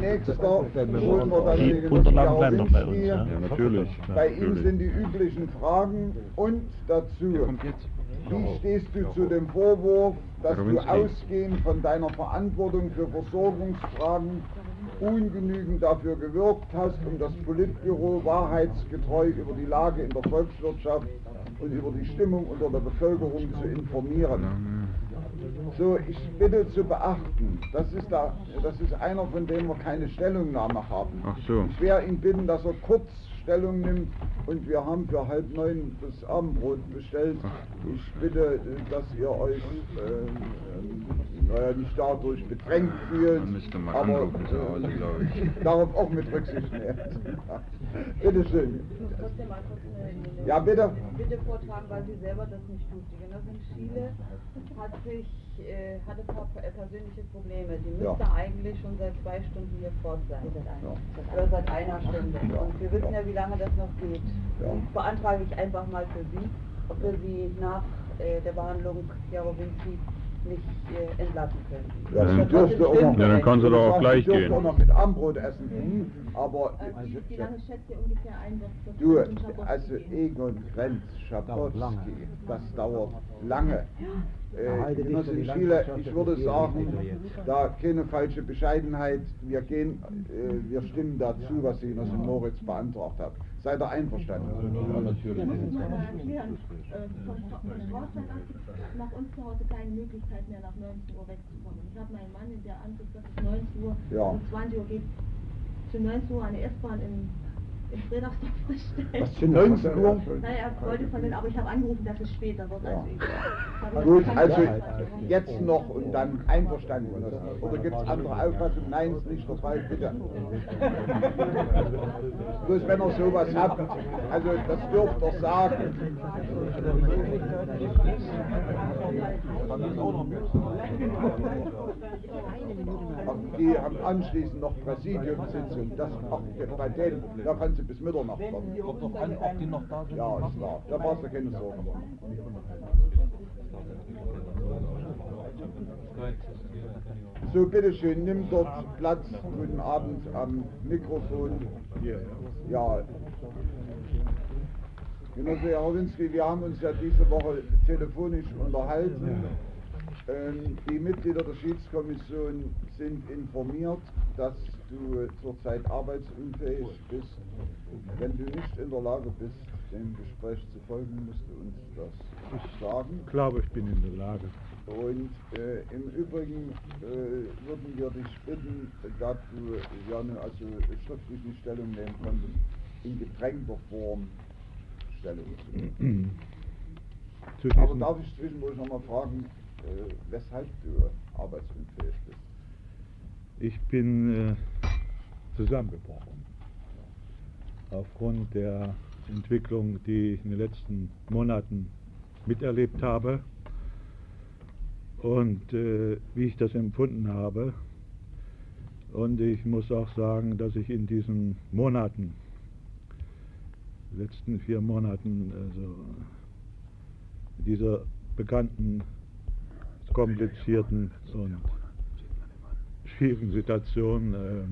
nächster holen wir dann Die den Unterlagen bleiben doch bei uns, Jawinski. ja? Ja, natürlich. Bei ihm sind die üblichen Fragen und dazu, wie stehst du zu dem Vorwurf, dass du ausgehend von deiner Verantwortung für Versorgungsfragen ungenügend dafür gewirkt hast, um das Politbüro wahrheitsgetreu über die Lage in der Volkswirtschaft und über die Stimmung unter der Bevölkerung zu informieren? So, ich bitte zu beachten, das ist, da, das ist einer, von dem wir keine Stellungnahme haben. Ach so. Ich werde ihn bitten, dass er kurz Stellung nimmt und wir haben für halb neun das Abendbrot bestellt. Ich bitte, dass ihr euch ähm, ähm, naja, nicht dadurch bedrängt fühlt, Man müsste mal aber anrufen zu Hause, glaube ich. äh, darauf auch mit Rücksicht nehmen. bitte schön. Ja, bitte. Bitte vortragen, weil sie selber das nicht tut. Die Genossin Schiele hat sich, äh, hatte ein paar per- persönliche Probleme. Die Ja. müsste eigentlich schon seit zwei Stunden hier fort sein. Ja. Oder seit einer Stunde. Und wir wissen ja, wie lange das noch geht. Ja. Und beantrage ich einfach mal für Sie, ob wir Sie nach äh, der Behandlung Jarowinski nicht äh, entlassen können. Ja, Ja, dürfte auch noch, Ja, dann kann sie doch auch gleich gehen. auch noch mit Armbrot essen. Hm, aber Wie, wie lange schätzt ihr ungefähr ein, dass das Du, also? Egon Krenz, Schabowski, das dauert lange. Äh, die Schiele, ich würde sagen, da keine falsche Bescheidenheit, wir gehen, äh, wir stimmen dazu, was die Genossin Moritz beantragt hat. Seid ihr einverstanden? Ja, natürlich. Ich noch mal erklären, von, nach uns zu Hause keine Möglichkeit mehr nach 19 Uhr wegzukommen. Ich habe meinen Mann in der Ansicht, dass es 19 Uhr, Ja. um 20 Uhr geht, zu 19 Uhr eine S-Bahn in, in Frederiksdorf bestellt. Was für 19 Uhr? Naja, er wollte von den, aber ich habe angerufen, dass es später wird. Ja. Also ich, habe Gut, also jetzt noch und dann einverstanden. Oder gibt es andere Auffassungen? Nein, ist nicht der Fall, bitte. Bloß wenn ihr sowas habt, also das dürft ihr sagen. Die haben anschließend noch Präsidiumssitzung, das macht bei denen, da kannst du bis Mitternacht kommen. Kommt doch an, ob die noch da sind. Ja, ist klar, da brauchst du keine Sorgen machen. So, bitteschön, nimm dort Platz. Guten Abend am Mikrofon. Ja. Genosse Jarowinski, wir haben uns ja diese Woche telefonisch unterhalten. Ähm, die Mitglieder der Schiedskommission sind informiert, dass du zurzeit arbeitsunfähig bist. Wenn du nicht in der Lage bist, dem Gespräch zu folgen, musst du uns das sagen. Ich glaube, ich bin in der Lage. Und äh, im Übrigen äh, würden wir dich bitten, da du ja also schriftlich nicht Stellung nehmen konntest, in gedrängter Form Stellung zu nehmen. Aber darf ich zwischendurch nochmal fragen, äh, weshalb du arbeitsunfähig bist? Ich bin äh, zusammengebrochen. Aufgrund der Entwicklung, die ich in den letzten Monaten miterlebt habe und äh, wie ich das empfunden habe. Und ich muss auch sagen, dass ich in diesen Monaten, letzten vier Monaten, also dieser bekannten, komplizierten und schwierigen Situation äh,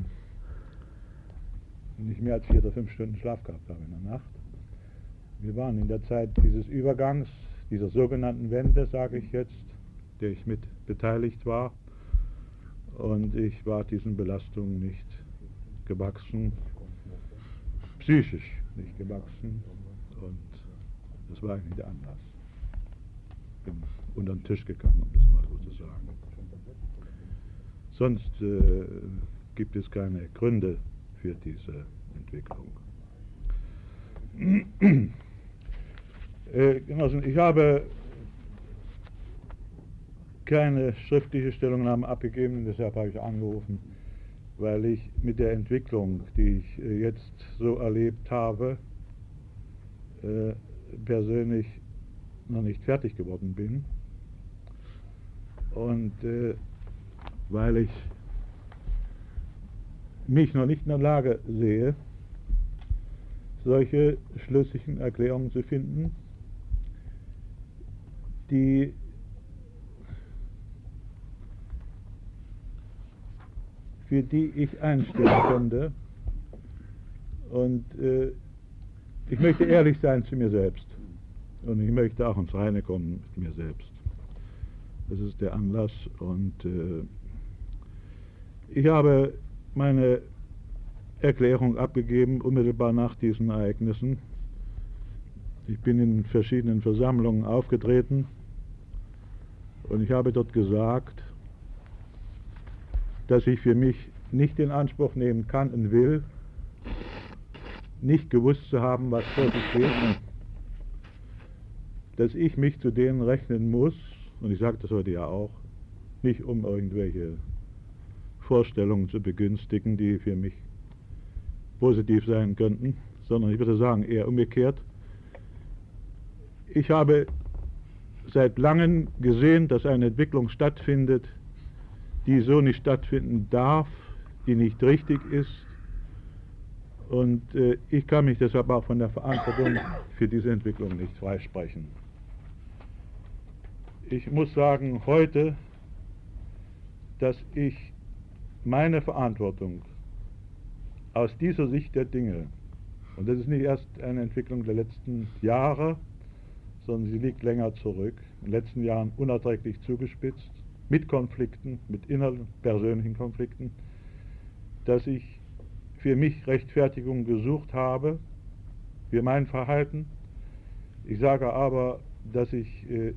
nicht mehr als vier oder fünf Stunden Schlaf gehabt habe in der Nacht. Wir waren in der Zeit dieses Übergangs, dieser sogenannten Wende, sage ich jetzt, der ich mit beteiligt war. Und ich war diesen Belastungen nicht gewachsen, psychisch nicht gewachsen. Und das war eigentlich der Anlass. Bin unter den Tisch gegangen, um das mal so zu sagen. Sonst äh, gibt es keine Gründe für diese Entwicklung. Äh, Genossen, ich habe keine schriftliche Stellungnahme abgegeben, deshalb habe ich angerufen, weil ich mit der Entwicklung, die ich äh, jetzt so erlebt habe, äh, persönlich noch nicht fertig geworden bin. Und weil ich mich noch nicht in der Lage sehe, solche schlüssigen Erklärungen zu finden, die für die ich einstehen könnte. Und äh, ich möchte ehrlich sein zu mir selbst. Und ich möchte auch ins Reine kommen mit mir selbst. Das ist der Anlass. Und äh, ich habe meine Erklärung abgegeben, unmittelbar nach diesen Ereignissen. Ich bin in verschiedenen Versammlungen aufgetreten und ich habe dort gesagt, dass ich für mich nicht in Anspruch nehmen kann und will, nicht gewusst zu haben, was vor sich geht, dass ich mich zu denen rechnen muss, und ich sage das heute ja auch, nicht um irgendwelche Vorstellungen zu begünstigen, die für mich positiv sein könnten, sondern ich würde sagen eher umgekehrt. Ich habe seit langem gesehen, dass eine Entwicklung stattfindet, die so nicht stattfinden darf, die nicht richtig ist. Und äh, ich kann mich deshalb auch von der Verantwortung für diese Entwicklung nicht freisprechen. Ich muss sagen heute, dass ich meine Verantwortung aus dieser Sicht der Dinge, und das ist nicht erst eine Entwicklung der letzten Jahre, sondern sie liegt länger zurück, in den letzten Jahren unerträglich zugespitzt, mit Konflikten, mit inneren persönlichen Konflikten, dass ich für mich Rechtfertigung gesucht habe für mein Verhalten. Ich sage aber, dass ich äh,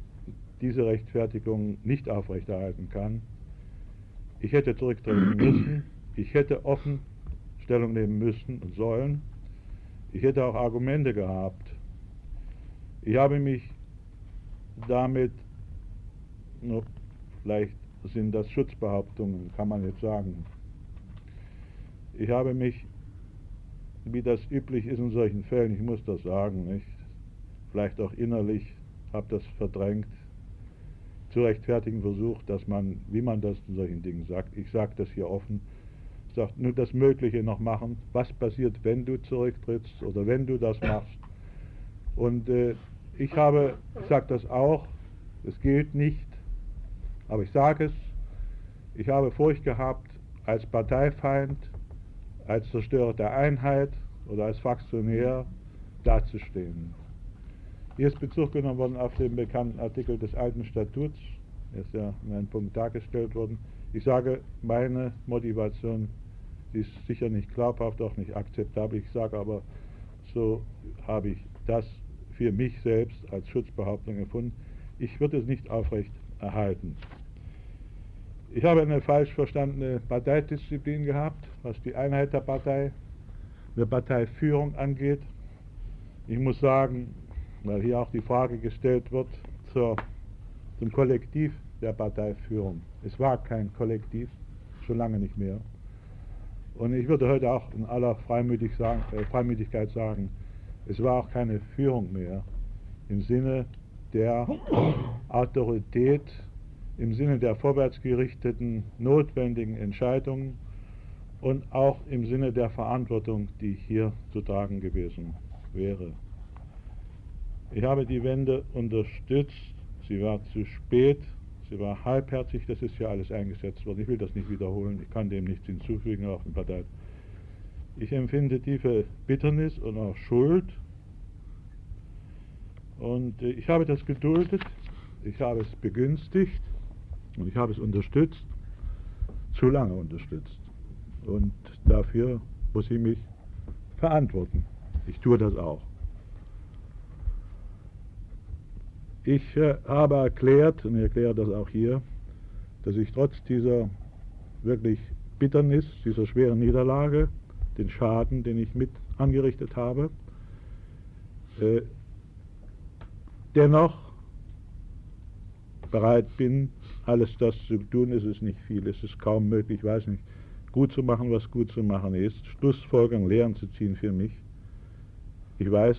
diese Rechtfertigung nicht aufrechterhalten kann. Ich hätte zurücktreten müssen, ich hätte offen Stellung nehmen müssen und sollen. Ich hätte auch Argumente gehabt. Ich habe mich damit, nur vielleicht sind das Schutzbehauptungen, kann man jetzt sagen. Ich habe mich, wie das üblich ist in solchen Fällen, ich muss das sagen, nicht? vielleicht auch innerlich, habe das verdrängt, zu rechtfertigen versucht, dass man, wie man das in solchen Dingen sagt, ich sage das hier offen, sagt, nur das Mögliche noch machen, was passiert, wenn du zurücktrittst oder wenn du das machst. Und äh, ich habe, ich sage das auch, es gilt nicht, aber ich sage es, ich habe Furcht gehabt, als Parteifeind, als Zerstörer der Einheit oder als Fraktionär dazustehen. Hier ist Bezug genommen worden auf den bekannten Artikel des alten Statuts. Er ist ja in einem Punkt dargestellt worden. Ich sage, meine Motivation ist sicher nicht glaubhaft, auch nicht akzeptabel. Ich sage aber, so habe ich das für mich selbst als Schutzbehauptung empfunden. Ich würde es nicht aufrecht erhalten. Ich habe eine falsch verstandene Parteidisziplin gehabt, was die Einheit der Partei, der Parteiführung angeht. Ich muss sagen, weil hier auch die Frage gestellt wird zur, zum Kollektiv der Parteiführung. Es war kein Kollektiv, schon lange nicht mehr. Und ich würde heute auch in aller Freimütig sagen, äh, Freimütigkeit sagen, es war auch keine Führung mehr im Sinne der Autorität, im Sinne der vorwärtsgerichteten, notwendigen Entscheidungen und auch im Sinne der Verantwortung, die hier zu tragen gewesen wäre. Ich habe die Wende unterstützt, sie war zu spät, sie war halbherzig, das ist ja alles eingesetzt worden. Ich will das nicht wiederholen, ich kann dem nichts hinzufügen auf dem Partei. Ich empfinde tiefe Bitternis und auch Schuld. Und äh, ich habe das geduldet, ich habe es begünstigt und ich habe es unterstützt, zu lange unterstützt. Und dafür muss ich mich verantworten. Ich tue das auch. Ich äh, habe erklärt, und ich erkläre das auch hier, dass ich trotz dieser wirklich Bitternis, dieser schweren Niederlage, den Schaden, den ich mit angerichtet habe, äh, dennoch bereit bin, alles das zu tun. Es ist nicht viel, es ist kaum möglich, ich weiß nicht, gut zu machen, was gut zu machen ist, Schlussfolgerungen, Lehren zu ziehen für mich. Ich weiß,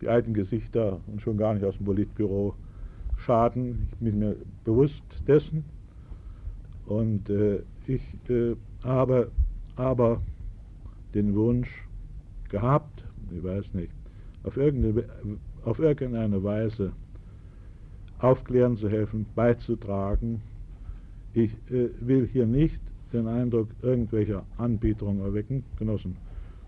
die alten Gesichter und schon gar nicht aus dem Politbüro schaden. Ich bin mir bewusst dessen. Und äh, ich äh, habe aber den Wunsch gehabt, ich weiß nicht, auf irgendeine, auf irgendeine Weise aufklären zu helfen, beizutragen. Ich äh, will hier nicht den Eindruck irgendwelcher Anbieterung erwecken, Genossen.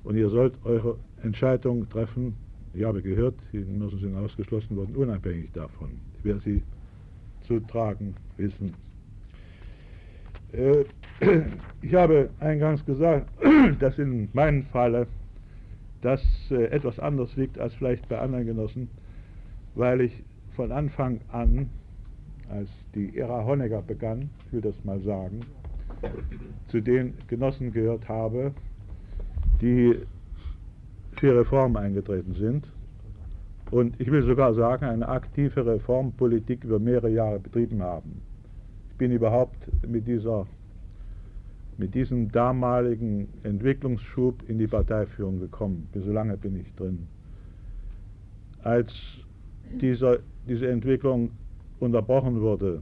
Und ihr sollt eure Entscheidung treffen, ich habe gehört, die Genossen sind ausgeschlossen worden, unabhängig davon, wer sie zu tragen wissen. Äh, ich habe eingangs gesagt, dass in meinem Falle das äh, etwas anders liegt als vielleicht bei anderen Genossen, weil ich von Anfang an, als die Ära Honecker begann, ich will das mal sagen, zu den Genossen gehört habe, die für Reformen eingetreten sind und ich will sogar sagen, eine aktive Reformpolitik über mehrere Jahre betrieben haben. Ich bin überhaupt mit, dieser, mit diesem damaligen Entwicklungsschub in die Parteiführung gekommen. So lange bin ich drin. Als dieser, diese Entwicklung unterbrochen wurde,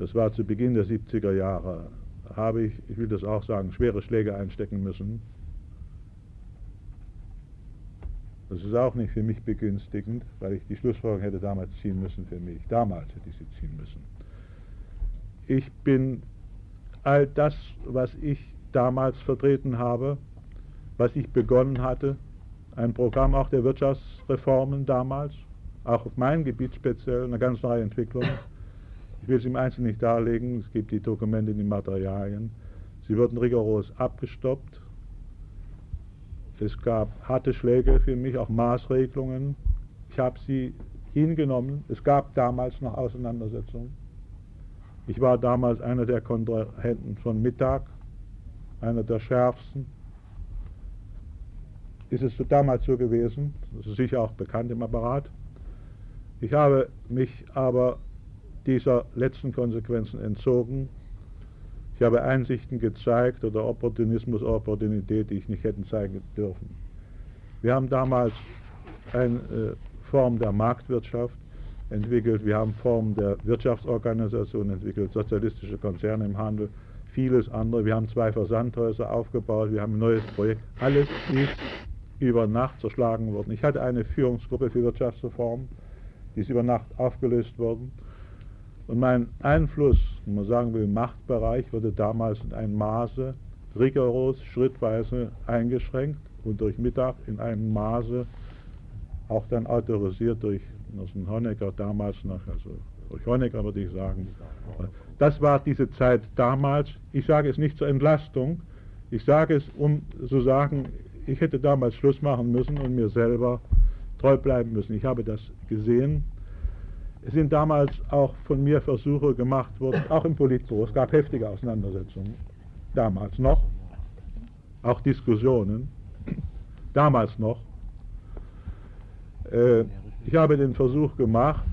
das war zu Beginn der 70er Jahre, habe ich, ich will das auch sagen, schwere Schläge einstecken müssen. Das ist auch nicht für mich begünstigend, weil ich die Schlussfolgerung hätte damals ziehen müssen für mich. Damals hätte ich sie ziehen müssen. Ich bin all das, was ich damals vertreten habe, was ich begonnen hatte, ein Programm auch der Wirtschaftsreformen damals, auch auf mein Gebiet speziell, eine ganz neue Entwicklung. Ich will es im Einzelnen nicht darlegen, es gibt die Dokumente, die Materialien. Sie wurden rigoros abgestoppt. Es gab harte Schläge für mich, auch Maßregelungen. Ich habe sie hingenommen. Es gab damals noch Auseinandersetzungen. Ich war damals einer der Kontrahenten von Mittag, einer der schärfsten. Ist es damals so gewesen? Das ist sicher auch bekannt im Apparat. Ich habe mich aber dieser letzten Konsequenzen entzogen. Ich habe Einsichten gezeigt oder Opportunismus, Opportunität, die ich nicht hätte zeigen dürfen. Wir haben damals eine äh, Form der Marktwirtschaft entwickelt, wir haben Formen der Wirtschaftsorganisation entwickelt, sozialistische Konzerne im Handel, vieles andere. Wir haben zwei Versandhäuser aufgebaut, wir haben ein neues Projekt. Alles ist über Nacht zerschlagen worden. Ich hatte eine Führungsgruppe für Wirtschaftsreform, die ist über Nacht aufgelöst worden. Und mein Einfluss, wenn man sagen will, Machtbereich, wurde damals in einem Maße rigoros, schrittweise eingeschränkt und durch Mittag in einem Maße auch dann autorisiert durch Nossen Honecker damals noch, also durch Honecker würde ich sagen. Das war diese Zeit damals. Ich sage es nicht zur Entlastung, ich sage es, um zu sagen, ich hätte damals Schluss machen müssen und mir selber treu bleiben müssen. Ich habe das gesehen, es sind damals auch von mir Versuche gemacht worden, auch im Politbüro. Es gab heftige Auseinandersetzungen, damals noch, auch Diskussionen, damals noch. Äh, ich habe den Versuch gemacht,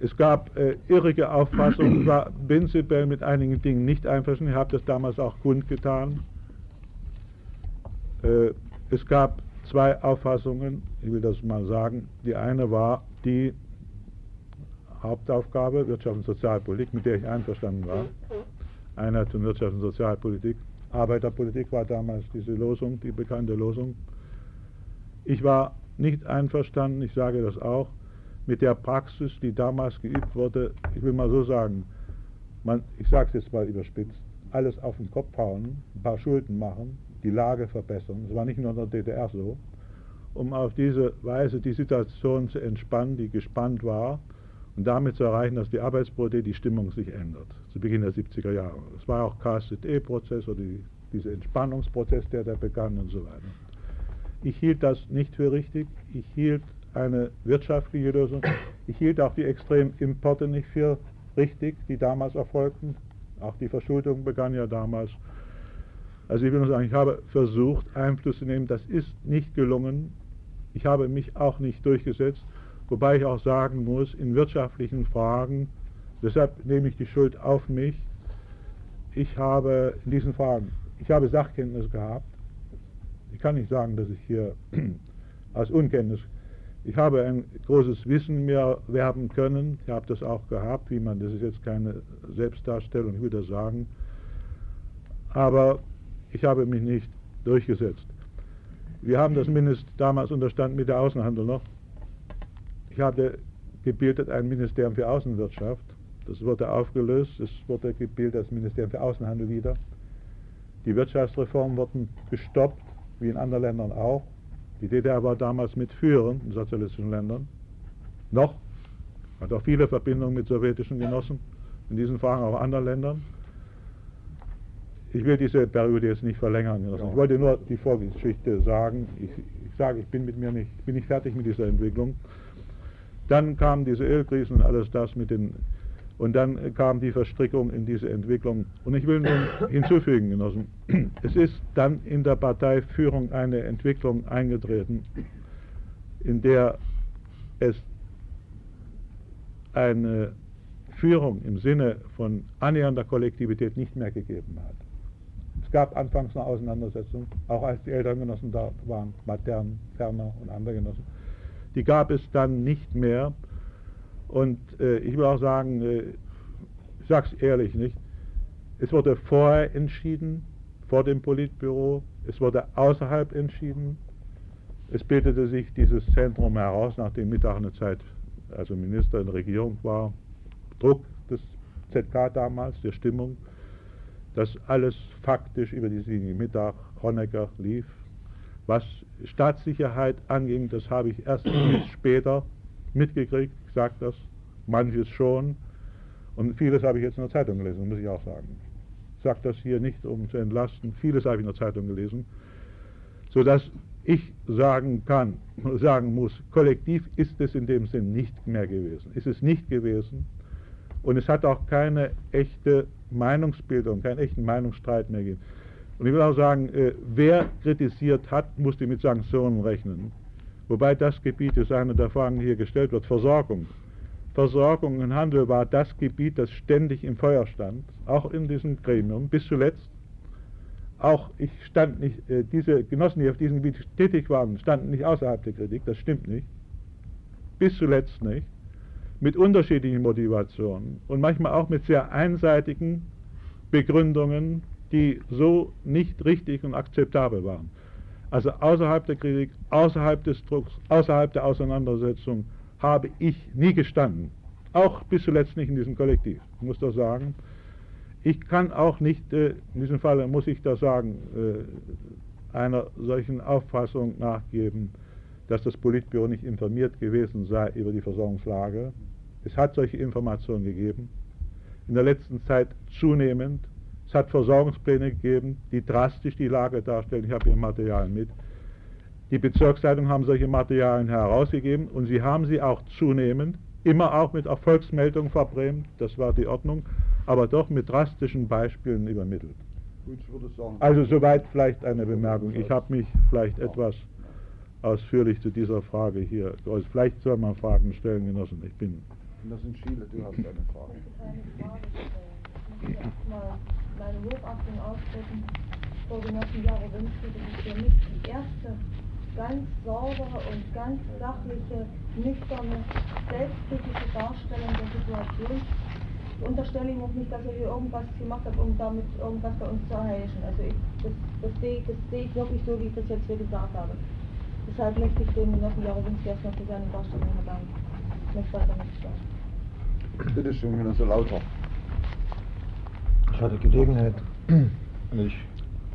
es gab äh, irrige Auffassungen, ich war prinzipiell mit einigen Dingen nicht einverstanden, ich habe das damals auch kundgetan. Äh, es gab zwei Auffassungen, ich will das mal sagen. Die eine war die, Hauptaufgabe, Wirtschaft und Sozialpolitik, mit der ich einverstanden war. Einheit und Wirtschaft und Sozialpolitik. Arbeiterpolitik war damals diese Losung, die bekannte Losung. Ich war nicht einverstanden, ich sage das auch, mit der Praxis, die damals geübt wurde. Ich will mal so sagen, man, ich sage es jetzt mal überspitzt, alles auf den Kopf hauen, ein paar Schulden machen, die Lage verbessern. Es war nicht nur in der DDR so, um auf diese Weise die Situation zu entspannen, die gespannt war und damit zu erreichen, dass die Arbeitsbrote die Stimmung sich ändert, zu Beginn der 70er Jahre. Es war auch KSZE-Prozess oder die, dieser Entspannungsprozess, der da begann und so weiter. Ich hielt das nicht für richtig, ich hielt eine wirtschaftliche Lösung, ich hielt auch die extremen Importe nicht für richtig, die damals erfolgten, auch die Verschuldung begann ja damals. Also ich will nur sagen, ich habe versucht, Einfluss zu nehmen, das ist nicht gelungen, ich habe mich auch nicht durchgesetzt, Wobei ich auch sagen muss, in wirtschaftlichen Fragen, deshalb nehme ich die Schuld auf mich, ich habe in diesen Fragen, ich habe Sachkenntnis gehabt. Ich kann nicht sagen, dass ich hier aus Unkenntnis, ich habe ein großes Wissen mir werben können. Ich habe das auch gehabt, wie man, das ist jetzt keine Selbstdarstellung, ich will das sagen. Aber ich habe mich nicht durchgesetzt. Wir haben das mindestens damals unterstanden mit der Außenhandel noch. Ich hatte gebildet ein Ministerium für Außenwirtschaft. Das wurde aufgelöst, es wurde gebildet das Ministerium für Außenhandel wieder. Die Wirtschaftsreformen wurden gestoppt, wie in anderen Ländern auch. Die DDR war damals mitführend in sozialistischen Ländern. Noch, hat auch viele Verbindungen mit sowjetischen Genossen, in diesen Fragen auch anderen Ländern. Ich will diese Periode jetzt nicht verlängern. Ja. Ich wollte nur die Vorgeschichte sagen. Ich, ich sage, ich bin mit mir nicht, ich bin nicht fertig mit dieser Entwicklung. Dann kam diese Ölkrisen und alles das mit den und dann kam die Verstrickung in diese Entwicklung. Und ich will nun hinzufügen, Genossen, es ist dann in der Parteiführung eine Entwicklung eingetreten, in der es eine Führung im Sinne von annähernder Kollektivität nicht mehr gegeben hat. Es gab anfangs eine Auseinandersetzung, auch als die älteren Genossen da waren, Matern, Ferner und andere Genossen. Die gab es dann nicht mehr. Und äh, ich will auch sagen, äh, ich sage es ehrlich nicht, es wurde vorher entschieden, vor dem Politbüro, es wurde außerhalb entschieden, es bildete sich dieses Zentrum heraus, nachdem Mittag eine Zeit, also Minister in der Regierung war, Druck des ZK damals, der Stimmung, dass alles faktisch über die Linie Mittag, Honecker lief. Was Staatssicherheit anging, das habe ich erst später mitgekriegt, ich sage das, manches schon. Und vieles habe ich jetzt in der Zeitung gelesen, muss ich auch sagen. Ich sage das hier nicht, um zu entlasten, vieles habe ich in der Zeitung gelesen, sodass ich sagen kann, sagen muss, kollektiv ist es in dem Sinn nicht mehr gewesen. Ist es nicht gewesen. Und es hat auch keine echte Meinungsbildung, keinen echten Meinungsstreit mehr gegeben. Und ich will auch sagen, äh, wer kritisiert hat, musste mit Sanktionen rechnen. Wobei das Gebiet ist eine der Fragen, hier gestellt wird, Versorgung. Versorgung und Handel war das Gebiet, das ständig im Feuer stand, auch in diesem Gremium, bis zuletzt. Auch ich stand nicht, äh, diese Genossen, die auf diesem Gebiet tätig waren, standen nicht außerhalb der Kritik, das stimmt nicht. Bis zuletzt nicht. Mit unterschiedlichen Motivationen und manchmal auch mit sehr einseitigen Begründungen, die so nicht richtig und akzeptabel waren. Also außerhalb der Kritik, außerhalb des Drucks, außerhalb der Auseinandersetzung habe ich nie gestanden. Auch bis zuletzt nicht in diesem Kollektiv. Ich muss das sagen. Ich kann auch nicht, äh, in diesem Fall muss ich das sagen, äh, einer solchen Auffassung nachgeben, dass das Politbüro nicht informiert gewesen sei über die Versorgungslage. Es hat solche Informationen gegeben. In der letzten Zeit zunehmend. Es hat Versorgungspläne gegeben, die drastisch die Lage darstellen. Ich habe hier Materialien mit. Die Bezirksleitungen haben solche Materialien herausgegeben und sie haben sie auch zunehmend, immer auch mit Erfolgsmeldungen verbrämt, das war die Ordnung, aber doch mit drastischen Beispielen übermittelt. Also soweit vielleicht eine Bemerkung. Ich habe mich vielleicht etwas ausführlich zu dieser Frage hier geäußert. Vielleicht soll man Fragen stellen, Genossen. Ich bin. Das sind Chile, du hast eine Frage. Eine Frage. Ich meine Hochachtung ausdrücken vor Genossen Jarowinski. Das ist für mich die erste ganz saubere und ganz sachliche, nüchterne, selbstkritische Darstellung der Situation. Ich unterstelle ihm auch nicht, dass er hier irgendwas gemacht hat, um damit irgendwas bei uns zu erheischen. Also ich, das, das, sehe, das sehe ich wirklich so, wie ich das jetzt hier gesagt habe. Deshalb möchte ich dem Genossen Jarowinski erstmal für seine Darstellung danken. Ich möchte weiter nichts sagen. Bitte schön, Genosse Lauter. Ich hatte Gelegenheit. Und ich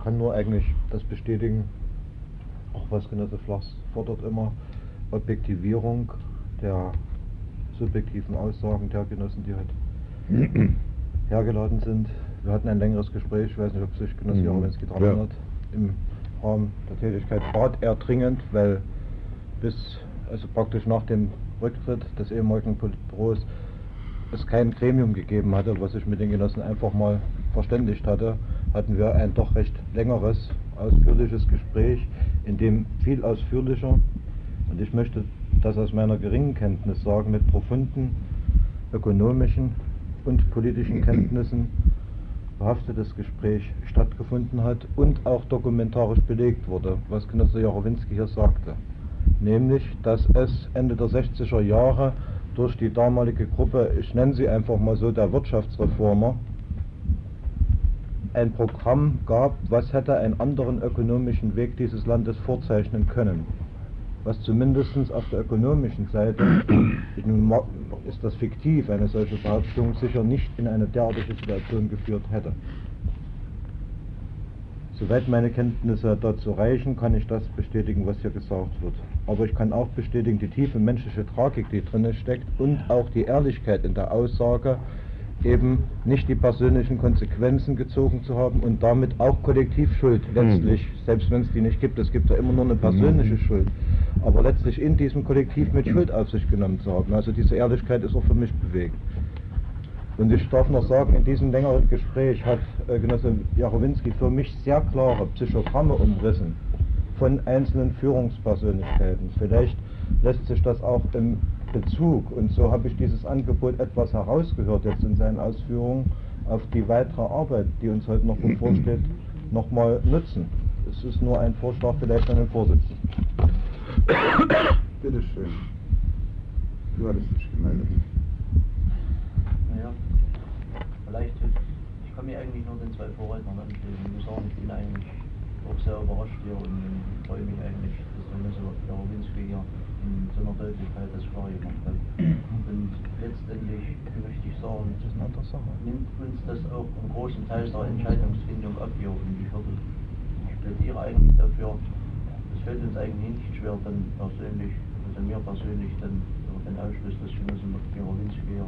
kann nur eigentlich das bestätigen, auch was Genosse Flachs fordert immer, Objektivierung der subjektiven Aussagen der Genossen, die halt hergeladen sind. Wir hatten ein längeres Gespräch, ich weiß nicht, ob sich Genosse Jarowinski daran erinnert, im Rahmen der Tätigkeit bat er dringend, weil bis, also praktisch nach dem Rücktritt des ehemaligen Politbüros es kein Gremium gegeben hatte, was sich mit den Genossen einfach mal verständigt hatte, hatten wir ein doch recht längeres, ausführliches Gespräch, in dem viel ausführlicher, und ich möchte das aus meiner geringen Kenntnis sagen, mit profunden ökonomischen und politischen Kenntnissen behaftetes Gespräch stattgefunden hat und auch dokumentarisch belegt wurde, was Genosse Jarowinski hier sagte. Nämlich, dass es Ende der 60er Jahre durch die damalige Gruppe, ich nenne sie einfach mal so, der Wirtschaftsreformer, ein Programm gab, was hätte einen anderen ökonomischen Weg dieses Landes vorzeichnen können. was zumindest auf der ökonomischen Seite, ist das fiktiv, eine solche Behauptung sicher nicht in eine derartige Situation geführt hätte. Soweit meine Kenntnisse dazu reichen, kann ich das bestätigen, was hier gesagt wird. Aber ich kann auch bestätigen, die tiefe menschliche Tragik, die drin steckt und auch die Ehrlichkeit in der Aussage, eben nicht die persönlichen Konsequenzen gezogen zu haben und damit auch Kollektivschuld letztlich, mhm. selbst wenn es die nicht gibt, es gibt ja immer nur eine persönliche mhm. Schuld, aber letztlich in diesem Kollektiv mit Schuld auf sich genommen zu haben. Also diese Ehrlichkeit ist auch für mich bewegt. Und ich darf noch sagen, in diesem längeren Gespräch hat äh, Genosse Jarowinski für mich sehr klare Psychogramme umrissen von einzelnen Führungspersönlichkeiten. Vielleicht lässt sich das auch im Bezug, und so habe ich dieses Angebot etwas herausgehört jetzt in seinen Ausführungen, auf die weitere Arbeit, die uns heute noch bevorsteht, nochmal nutzen. Es ist nur ein Vorschlag vielleicht an den Vorsitzenden. Bitte schön. Du hattest dich gemeldet. vielleicht, ich kann mich eigentlich nur den zwei Vorrednern anschließen. Ich muss sagen, ich bin eigentlich auch sehr überrascht hier und freue mich eigentlich, dass der Jarowinski hier in so einer Deutlichkeit das klar gemacht hat. Und letztendlich möchte ich sagen, das ist eine andere Sache. nimmt uns das auch einen großen Teil der Entscheidungsfindung ab hier und ich würde, ich plädiere eigentlich dafür, es fällt uns eigentlich nicht schwer, dann persönlich, also mir persönlich, dann über den Ausschluss des Genossen Jarowinski hier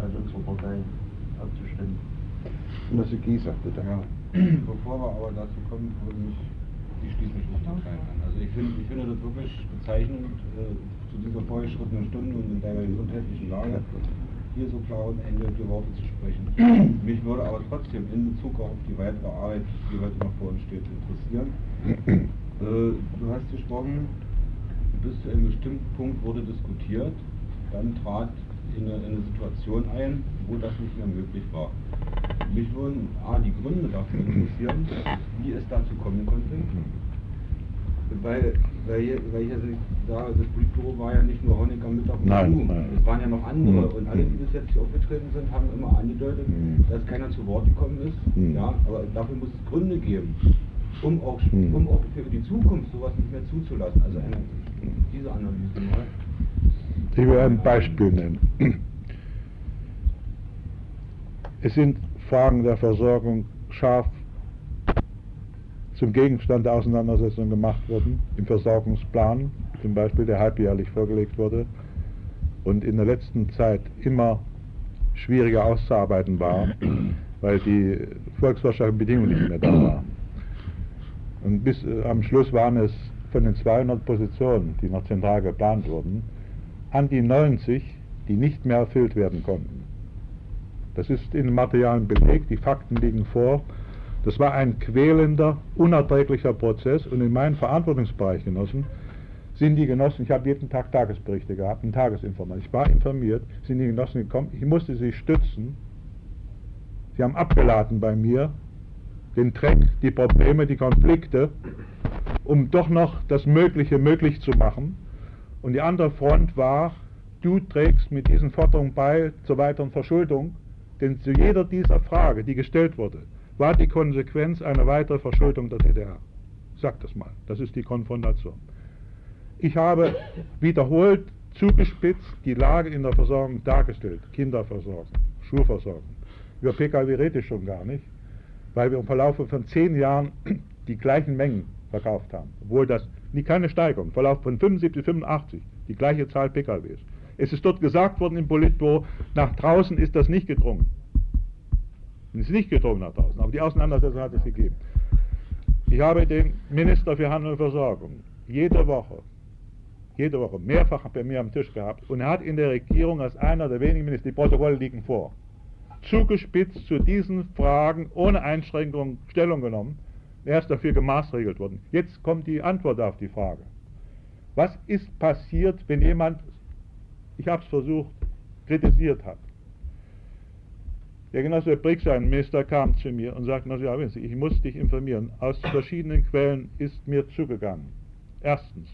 als unsere Partei abzustimmen. Genosse Gieser, bitte. Ja. Bevor wir aber dazu kommen, würde mich, ich schließe mich nicht an. Also ich finde, ich finde das wirklich bezeichnend äh, zu dieser vorgeschrittenen Stunde und in deiner gesundheitlichen Lage hier so klar und eindeutige Worte zu sprechen. Mich würde aber trotzdem in Bezug auf die weitere Arbeit, die heute noch vor uns steht, interessieren. Äh, du hast gesprochen, bis zu einem bestimmten Punkt wurde diskutiert, dann trat in eine, in eine Situation ein, wo das nicht mehr möglich war. Mich würden A, die Gründe dafür interessieren, wie es dazu kommen konnte. Weil, weil, weil ich also sage, das Politbüro war ja nicht nur Honecker, Mittag und nein, nein. es waren ja noch andere. Mhm. Und alle, die bis jetzt hier aufgetreten sind, haben immer angedeutet, mhm. dass keiner zu Wort gekommen ist. Mhm. Ja, aber dafür muss es Gründe geben, um auch, mhm. um auch für die Zukunft sowas nicht mehr zuzulassen. Also eine, diese Analyse mal. Ich will ein Beispiel nennen. Es sind Fragen der Versorgung scharf zum Gegenstand der Auseinandersetzung gemacht worden, im Versorgungsplan, zum Beispiel, der halbjährlich vorgelegt wurde und in der letzten Zeit immer schwieriger auszuarbeiten war, weil die volkswirtschaftlichen Bedingungen nicht mehr da waren. Und bis äh, am Schluss waren es von den 200 Positionen, die noch zentral geplant wurden, an die 90, die nicht mehr erfüllt werden konnten. Das ist in Materialien belegt, die Fakten liegen vor. Das war ein quälender, unerträglicher Prozess und in meinen Verantwortungsbereich genossen sind die Genossen, ich habe jeden Tag Tagesberichte gehabt, ein Tagesinformat, ich war informiert, sind die Genossen gekommen, ich musste sie stützen. Sie haben abgeladen bei mir den Dreck, die Probleme, die Konflikte, um doch noch das Mögliche möglich zu machen. Und die andere Front war, du trägst mit diesen Forderungen bei zur weiteren Verschuldung, denn zu jeder dieser Frage, die gestellt wurde, war die Konsequenz eine weitere Verschuldung der DDR. Sag das mal, das ist die Konfrontation. Ich habe wiederholt zugespitzt die Lage in der Versorgung dargestellt. Kinderversorgung, Schulversorgung. Über Pkw rede ich schon gar nicht, weil wir im Verlauf von zehn Jahren die gleichen Mengen verkauft haben, obwohl das nie keine Steigerung, Verlauf von 75, 85, die gleiche Zahl PKWs. Es ist dort gesagt worden im Politbüro, nach draußen ist das nicht gedrungen. Es ist nicht gedrungen nach draußen, aber die Auseinandersetzung hat es gegeben. Ich habe den Minister für Handel und Versorgung jede Woche, jede Woche mehrfach bei mir am Tisch gehabt und er hat in der Regierung als einer der wenigen Minister, die Protokolle liegen vor, zugespitzt zu diesen Fragen ohne Einschränkung Stellung genommen er ist dafür gemaßregelt worden. Jetzt kommt die Antwort auf die Frage. Was ist passiert, wenn jemand, ich habe es versucht, kritisiert hat? Der Genosse ein Minister, kam zu mir und sagte, ja, ich muss dich informieren. Aus verschiedenen Quellen ist mir zugegangen. Erstens,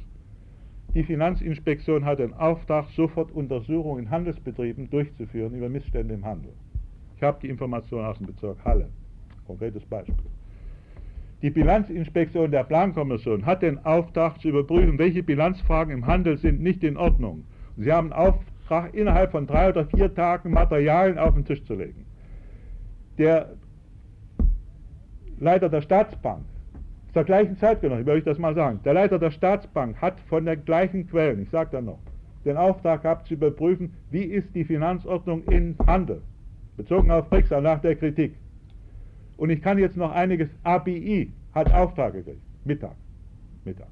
die Finanzinspektion hat den Auftrag, sofort Untersuchungen in Handelsbetrieben durchzuführen über Missstände im Handel. Ich habe die Information aus dem Bezirk Halle. Konkretes Beispiel. Die Bilanzinspektion der Plankommission hat den Auftrag zu überprüfen, welche Bilanzfragen im Handel sind nicht in Ordnung. Sie haben Auftrag, innerhalb von drei oder vier Tagen Materialien auf den Tisch zu legen. Der Leiter der Staatsbank, zur gleichen Zeit genommen, ich will euch das mal sagen, der Leiter der Staatsbank hat von den gleichen Quellen, ich sage da noch, den Auftrag gehabt zu überprüfen, wie ist die Finanzordnung im Handel, bezogen auf Brixer nach der Kritik. Und ich kann jetzt noch einiges, ABI hat Auftrag gekriegt, Mittag, Mittag.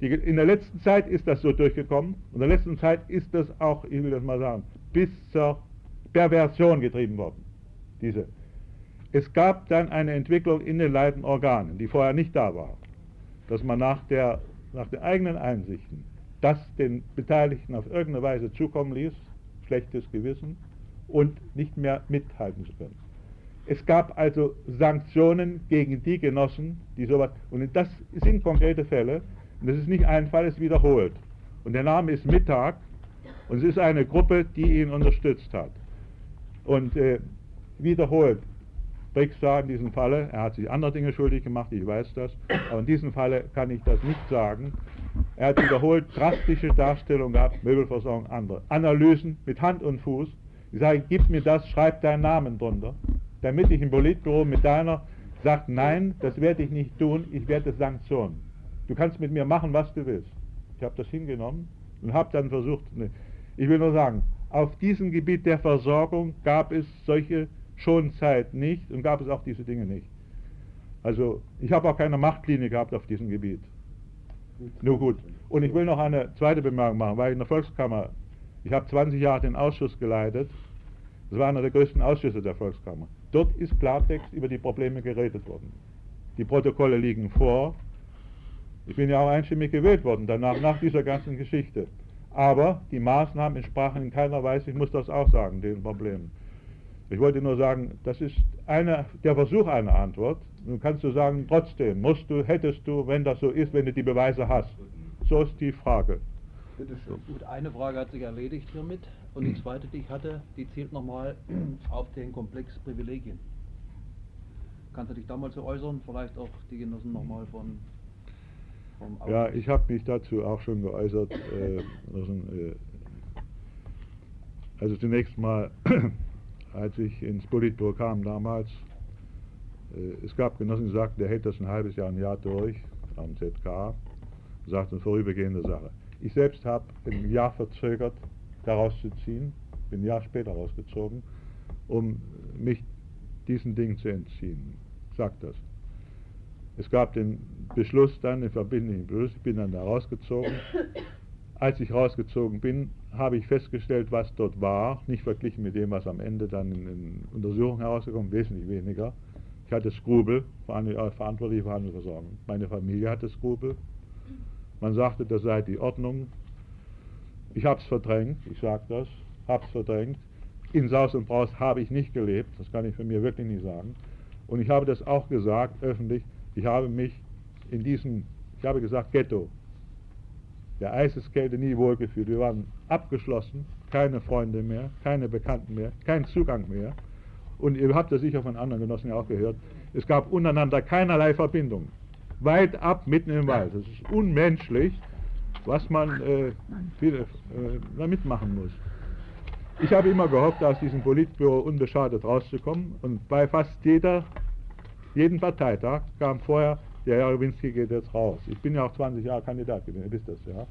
Die, in der letzten Zeit ist das so durchgekommen, und in der letzten Zeit ist das auch, ich will das mal sagen, bis zur Perversion getrieben worden, diese. Es gab dann eine Entwicklung in den leitenden Organen, die vorher nicht da war, dass man nach, der, nach den eigenen Einsichten das den Beteiligten auf irgendeine Weise zukommen ließ, schlechtes Gewissen, und nicht mehr mithalten zu können. Es gab also Sanktionen gegen die Genossen, die sowas, und das sind konkrete Fälle, und das ist nicht ein Fall, es wiederholt. Und der Name ist Mittag, und es ist eine Gruppe, die ihn unterstützt hat. Und äh, wiederholt, Brixer in diesem Falle, er hat sich andere Dinge schuldig gemacht, ich weiß das, aber in diesem Falle kann ich das nicht sagen. Er hat wiederholt drastische Darstellungen gehabt, Möbelversorgung, andere. Analysen mit Hand und Fuß. Ich sage, gib mir das, schreib deinen Namen drunter, damit ich im Politbüro mit deiner sagt, nein, das werde ich nicht tun, ich werde Sanktionen. Du kannst mit mir machen, was du willst. Ich habe das hingenommen und habe dann versucht, ne, ich will nur sagen, auf diesem Gebiet der Versorgung gab es solche Schonzeit nicht und gab es auch diese Dinge nicht. Also ich habe auch keine Machtlinie gehabt auf diesem Gebiet. Nur gut. Und ich will noch eine zweite Bemerkung machen, weil in der Volkskammer, ich habe 20 Jahre den Ausschuss geleitet, das war einer der größten Ausschüsse der Volkskammer. Dort ist Klartext über die Probleme geredet worden. Die Protokolle liegen vor. Ich bin ja auch einstimmig gewählt worden danach, nach dieser ganzen Geschichte. Aber die Maßnahmen entsprachen in keiner Weise, ich muss das auch sagen, den Problemen. Ich wollte nur sagen, das ist eine, der Versuch einer Antwort. Nun kannst du sagen, trotzdem, musst du, hättest du, wenn das so ist, wenn du die Beweise hast. So ist die Frage. Bitte schön. Gut, eine Frage hat sich erledigt hiermit. Und die zweite, die ich hatte, die zielt nochmal auf den Komplex Privilegien. Kannst du dich da mal zu äußern? Vielleicht auch die Genossen nochmal von. Vom ja, ich habe mich dazu auch schon geäußert. Äh, äh, also zunächst mal als ich ins Politbüro kam damals, äh, es gab Genossen, die sagten, der hält das ein halbes Jahr, ein Jahr durch am ZK, sagten, vorübergehende Sache. Ich selbst habe ein Jahr verzögert, daraus zu ziehen, bin ein Jahr später rausgezogen, um mich diesen Dingen zu entziehen. Sagt das. Es gab den Beschluss dann, den verbindlichen Beschluss, ich bin dann da rausgezogen. Als ich rausgezogen bin, habe ich festgestellt, was dort war, nicht verglichen mit dem, was am Ende dann in, in Untersuchungen herausgekommen wesentlich weniger. Ich hatte Skrupel, verantwortlich für Handelsversorgung. Meine Familie hatte Skrupel. Man sagte, das sei die Ordnung. Ich habe es verdrängt, ich sage das, habe es verdrängt. In Saus und Braus habe ich nicht gelebt, das kann ich für mir wirklich nicht sagen. Und ich habe das auch gesagt, öffentlich, ich habe mich in diesem, ich habe gesagt, Ghetto, der Eiseskälte nie wohlgefühlt. Wir waren abgeschlossen, keine Freunde mehr, keine Bekannten mehr, kein Zugang mehr. Und ihr habt das sicher von anderen Genossen ja auch gehört. Es gab untereinander keinerlei Verbindung. Weit ab, mitten im Wald. Das ist unmenschlich, was man äh, viel, äh, da mitmachen muss. Ich habe immer gehofft, aus diesem Politbüro unbeschadet rauszukommen. Und bei fast jeder, jeden Parteitag kam vorher der Herr Rowinski geht jetzt raus. Ich bin ja auch 20 Jahre Kandidat gewesen, ihr wisst das, ja.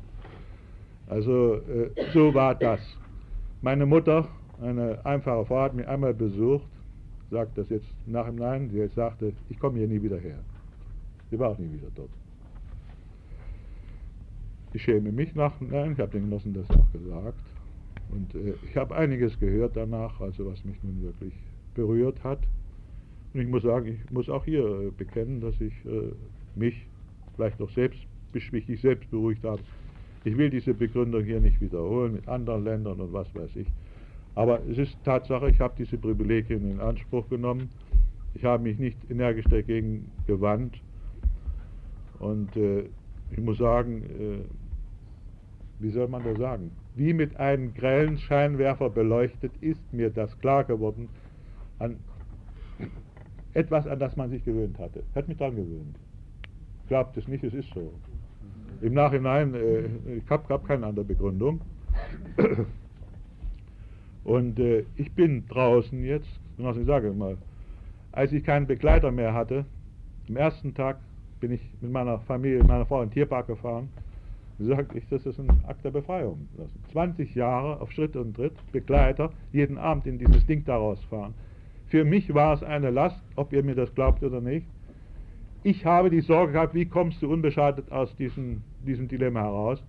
Also äh, so war das. Meine Mutter, eine einfache Frau, hat mich einmal besucht, sagt das jetzt nach im Nein, sie sagte, ich komme hier nie wieder her. Sie war auch nie wieder dort. Ich schäme mich nach Nein, ich habe den Genossen das auch gesagt. Und äh, ich habe einiges gehört danach, also was mich nun wirklich berührt hat. Und ich muss sagen, ich muss auch hier äh, bekennen, dass ich äh, mich vielleicht auch selbst, mich selbst beruhigt habe. Ich will diese Begründung hier nicht wiederholen mit anderen Ländern und was weiß ich. Aber es ist Tatsache, ich habe diese Privilegien in Anspruch genommen. Ich habe mich nicht energisch dagegen gewandt. Und äh, ich muss sagen, äh, wie soll man das sagen? Wie mit einem grellen Scheinwerfer beleuchtet ist mir das klar geworden, an etwas, an das man sich gewöhnt hatte. Hat mich dran gewöhnt. Glaubt es nicht, es ist so. Im Nachhinein, äh, ich habe hab keine andere Begründung. Und äh, ich bin draußen jetzt, was ich sage mal, als ich keinen Begleiter mehr hatte, am ersten Tag bin ich mit meiner Familie, meiner Frau in den Tierpark gefahren. Sagte ich, das ist ein Akt der Befreiung. 20 Jahre auf Schritt und Tritt, Begleiter, jeden Abend in dieses Ding da rausfahren. Für mich war es eine Last, ob ihr mir das glaubt oder nicht. Ich habe die Sorge gehabt, wie kommst du unbeschadet aus diesem, diesem Dilemma heraus.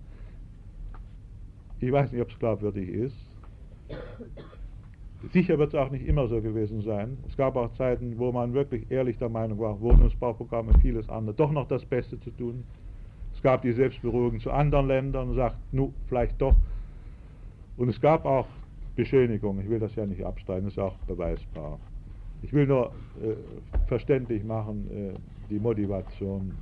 Ich weiß nicht, ob es glaubwürdig ist. Sicher wird es auch nicht immer so gewesen sein. Es gab auch Zeiten, wo man wirklich ehrlich der Meinung war, Wohnungsbauprogramme, vieles andere, doch noch das Beste zu tun. Gab die Selbstberuhigung zu anderen Ländern und sagt, nu, vielleicht doch. Und es gab auch Beschönigungen, ich will das ja nicht abstreiten, ist auch beweisbar. Ich will nur äh, verständlich machen, äh, die Motivation.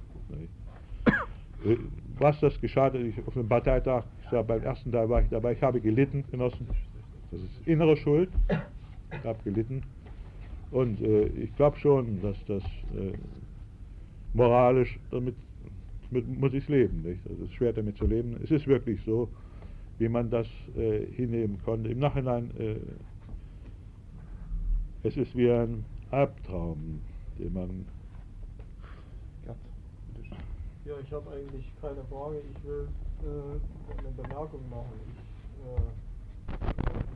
Äh, was das geschadet, ich, auf dem Parteitag, sag, beim ersten Teil war ich dabei, ich habe gelitten, Genossen. Das ist innere Schuld. Ich habe gelitten. Und äh, ich glaube schon, dass das äh, moralisch, damit muss ich leben. Nicht? Also es ist schwer damit zu leben. Es ist wirklich so, wie man das äh, hinnehmen konnte. Im Nachhinein, äh, es ist wie ein Albtraum, den man ja, ich habe eigentlich keine Frage. Ich will äh, eine Bemerkung machen.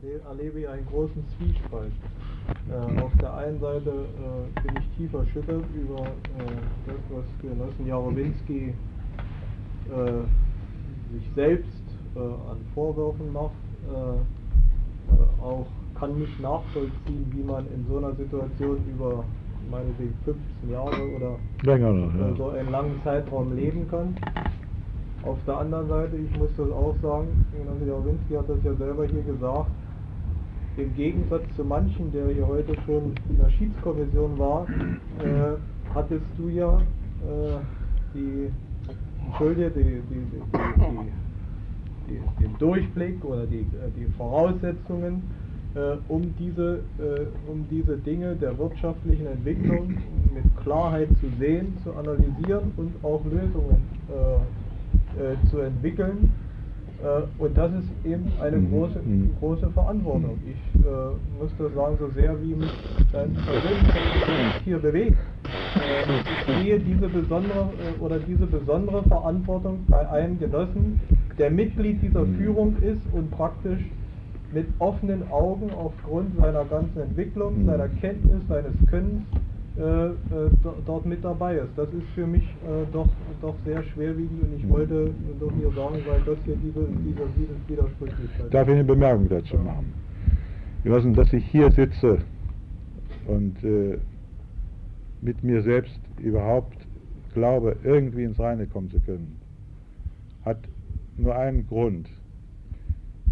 Ich äh, erlebe einen großen Zwiespalt. Äh, auf der einen Seite äh, bin ich tief erschüttert über äh, das, was Genossen Jarowinski sich selbst an Vorwürfen macht. auch kann nicht nachvollziehen, wie man in so einer Situation über meinetwegen 15 Jahre oder Länger noch, ja. so einen langen Zeitraum leben kann. Auf der anderen Seite, ich muss das auch sagen, Jawinski hat das ja selber hier gesagt, im Gegensatz zu manchen, der hier heute schon in der Schiedskommission war, äh, hattest du ja äh, die, Entschuldige, die, die, die, den Durchblick oder die, Voraussetzungen, äh, um, diese, äh, um diese Dinge der wirtschaftlichen Entwicklung mit Klarheit zu sehen, zu analysieren und auch Lösungen äh, äh zu entwickeln. Äh, und das ist eben eine mhm. große, mhm. große Verantwortung. Ich äh, muss das sagen, so sehr wie mich dein persönliches hier bewegt. Ich sehe diese besondere oder diese besondere Verantwortung bei einem Genossen, der Mitglied dieser mhm. Führung ist und praktisch mit offenen Augen aufgrund seiner ganzen Entwicklung, mhm. seiner Kenntnis, seines Könnens äh, äh, dort mit dabei ist. Das ist für mich äh, doch, doch sehr schwerwiegend und ich mhm. wollte doch hier sagen, weil das hier diese, diese, diese Widersprüchlichkeit Darf ich eine Bemerkung dazu machen? Genossen, dass ich hier sitze und äh, mit mir selbst überhaupt glaube, irgendwie ins Reine kommen zu können, hat nur einen Grund,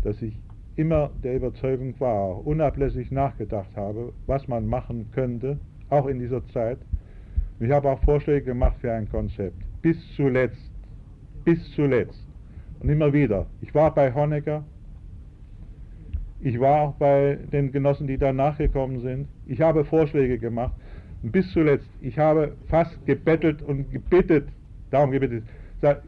dass ich immer der Überzeugung war, unablässig nachgedacht habe, was man machen könnte, auch in dieser Zeit. Ich habe auch Vorschläge gemacht für ein Konzept. Bis zuletzt. Bis zuletzt. Und immer wieder. Ich war bei Honecker. Ich war auch bei den Genossen, die danach gekommen sind. Ich habe Vorschläge gemacht. Und bis zuletzt. Ich habe fast gebettelt und gebittet, darum gebittet, gesagt,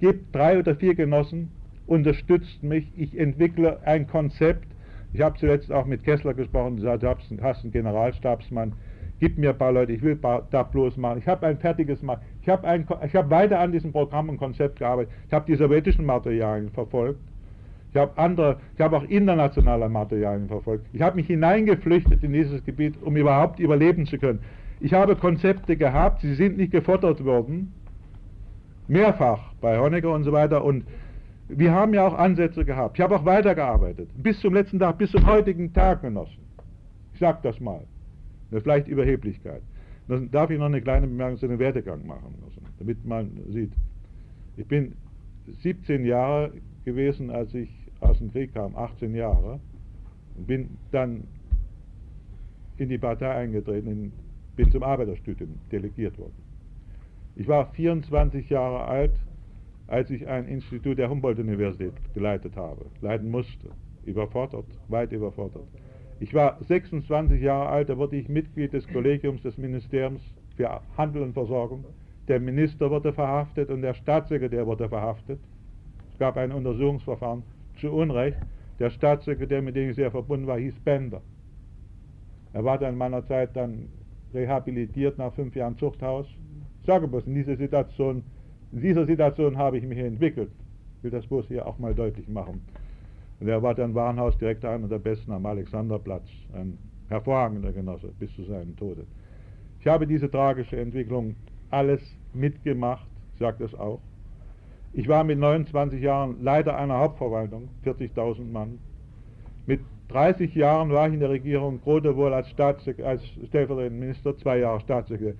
gebt drei oder vier Genossen, unterstützt mich, ich entwickle ein Konzept. Ich habe zuletzt auch mit Kessler gesprochen, gesagt, du hast einen Generalstabsmann, gib mir ein paar Leute, ich will da bloß machen. Ich habe ein fertiges Mal. Ich habe hab weiter an diesem Programm und Konzept gearbeitet. Ich habe die sowjetischen Materialien verfolgt. Ich habe andere, ich habe auch internationale Materialien verfolgt. Ich habe mich hineingeflüchtet in dieses Gebiet, um überhaupt überleben zu können. Ich habe Konzepte gehabt, sie sind nicht gefordert worden. Mehrfach bei Honecker und so weiter. Und wir haben ja auch Ansätze gehabt. Ich habe auch weitergearbeitet. Bis zum letzten Tag, bis zum heutigen Tag genossen. Ich sage das mal. Vielleicht Überheblichkeit. Dann darf ich noch eine kleine Bemerkung zu dem Werdegang machen, damit man sieht. Ich bin 17 Jahre gewesen, als ich aus dem Krieg kam, 18 Jahre, bin dann in die Partei eingetreten, bin zum Arbeiterstudium delegiert worden. Ich war 24 Jahre alt, als ich ein Institut der Humboldt-Universität geleitet habe, leiten musste. Überfordert, weit überfordert. Ich war 26 Jahre alt, da wurde ich Mitglied des Kollegiums des Ministeriums für Handel und Versorgung. Der Minister wurde verhaftet und der Staatssekretär wurde verhaftet. Es gab ein Untersuchungsverfahren zu Unrecht. Der Staatssekretär, mit dem ich sehr verbunden war, hieß Bender. Er war dann in meiner Zeit dann rehabilitiert nach fünf Jahren Zuchthaus. Ich sage bloß, in dieser Situation, in dieser Situation habe ich mich entwickelt. Ich will das bloß hier auch mal deutlich machen. Und er war dann Warenhausdirektor, einer der besten am Alexanderplatz, ein hervorragender Genosse bis zu seinem Tode. Ich habe diese tragische Entwicklung alles mitgemacht, sagt es auch. Ich war mit 29 Jahren Leiter einer Hauptverwaltung, 40.000 Mann. Mit 30 Jahren war ich in der Regierung Grote wohl als, als stellvertretender Minister, zwei Jahre Staatssekretär.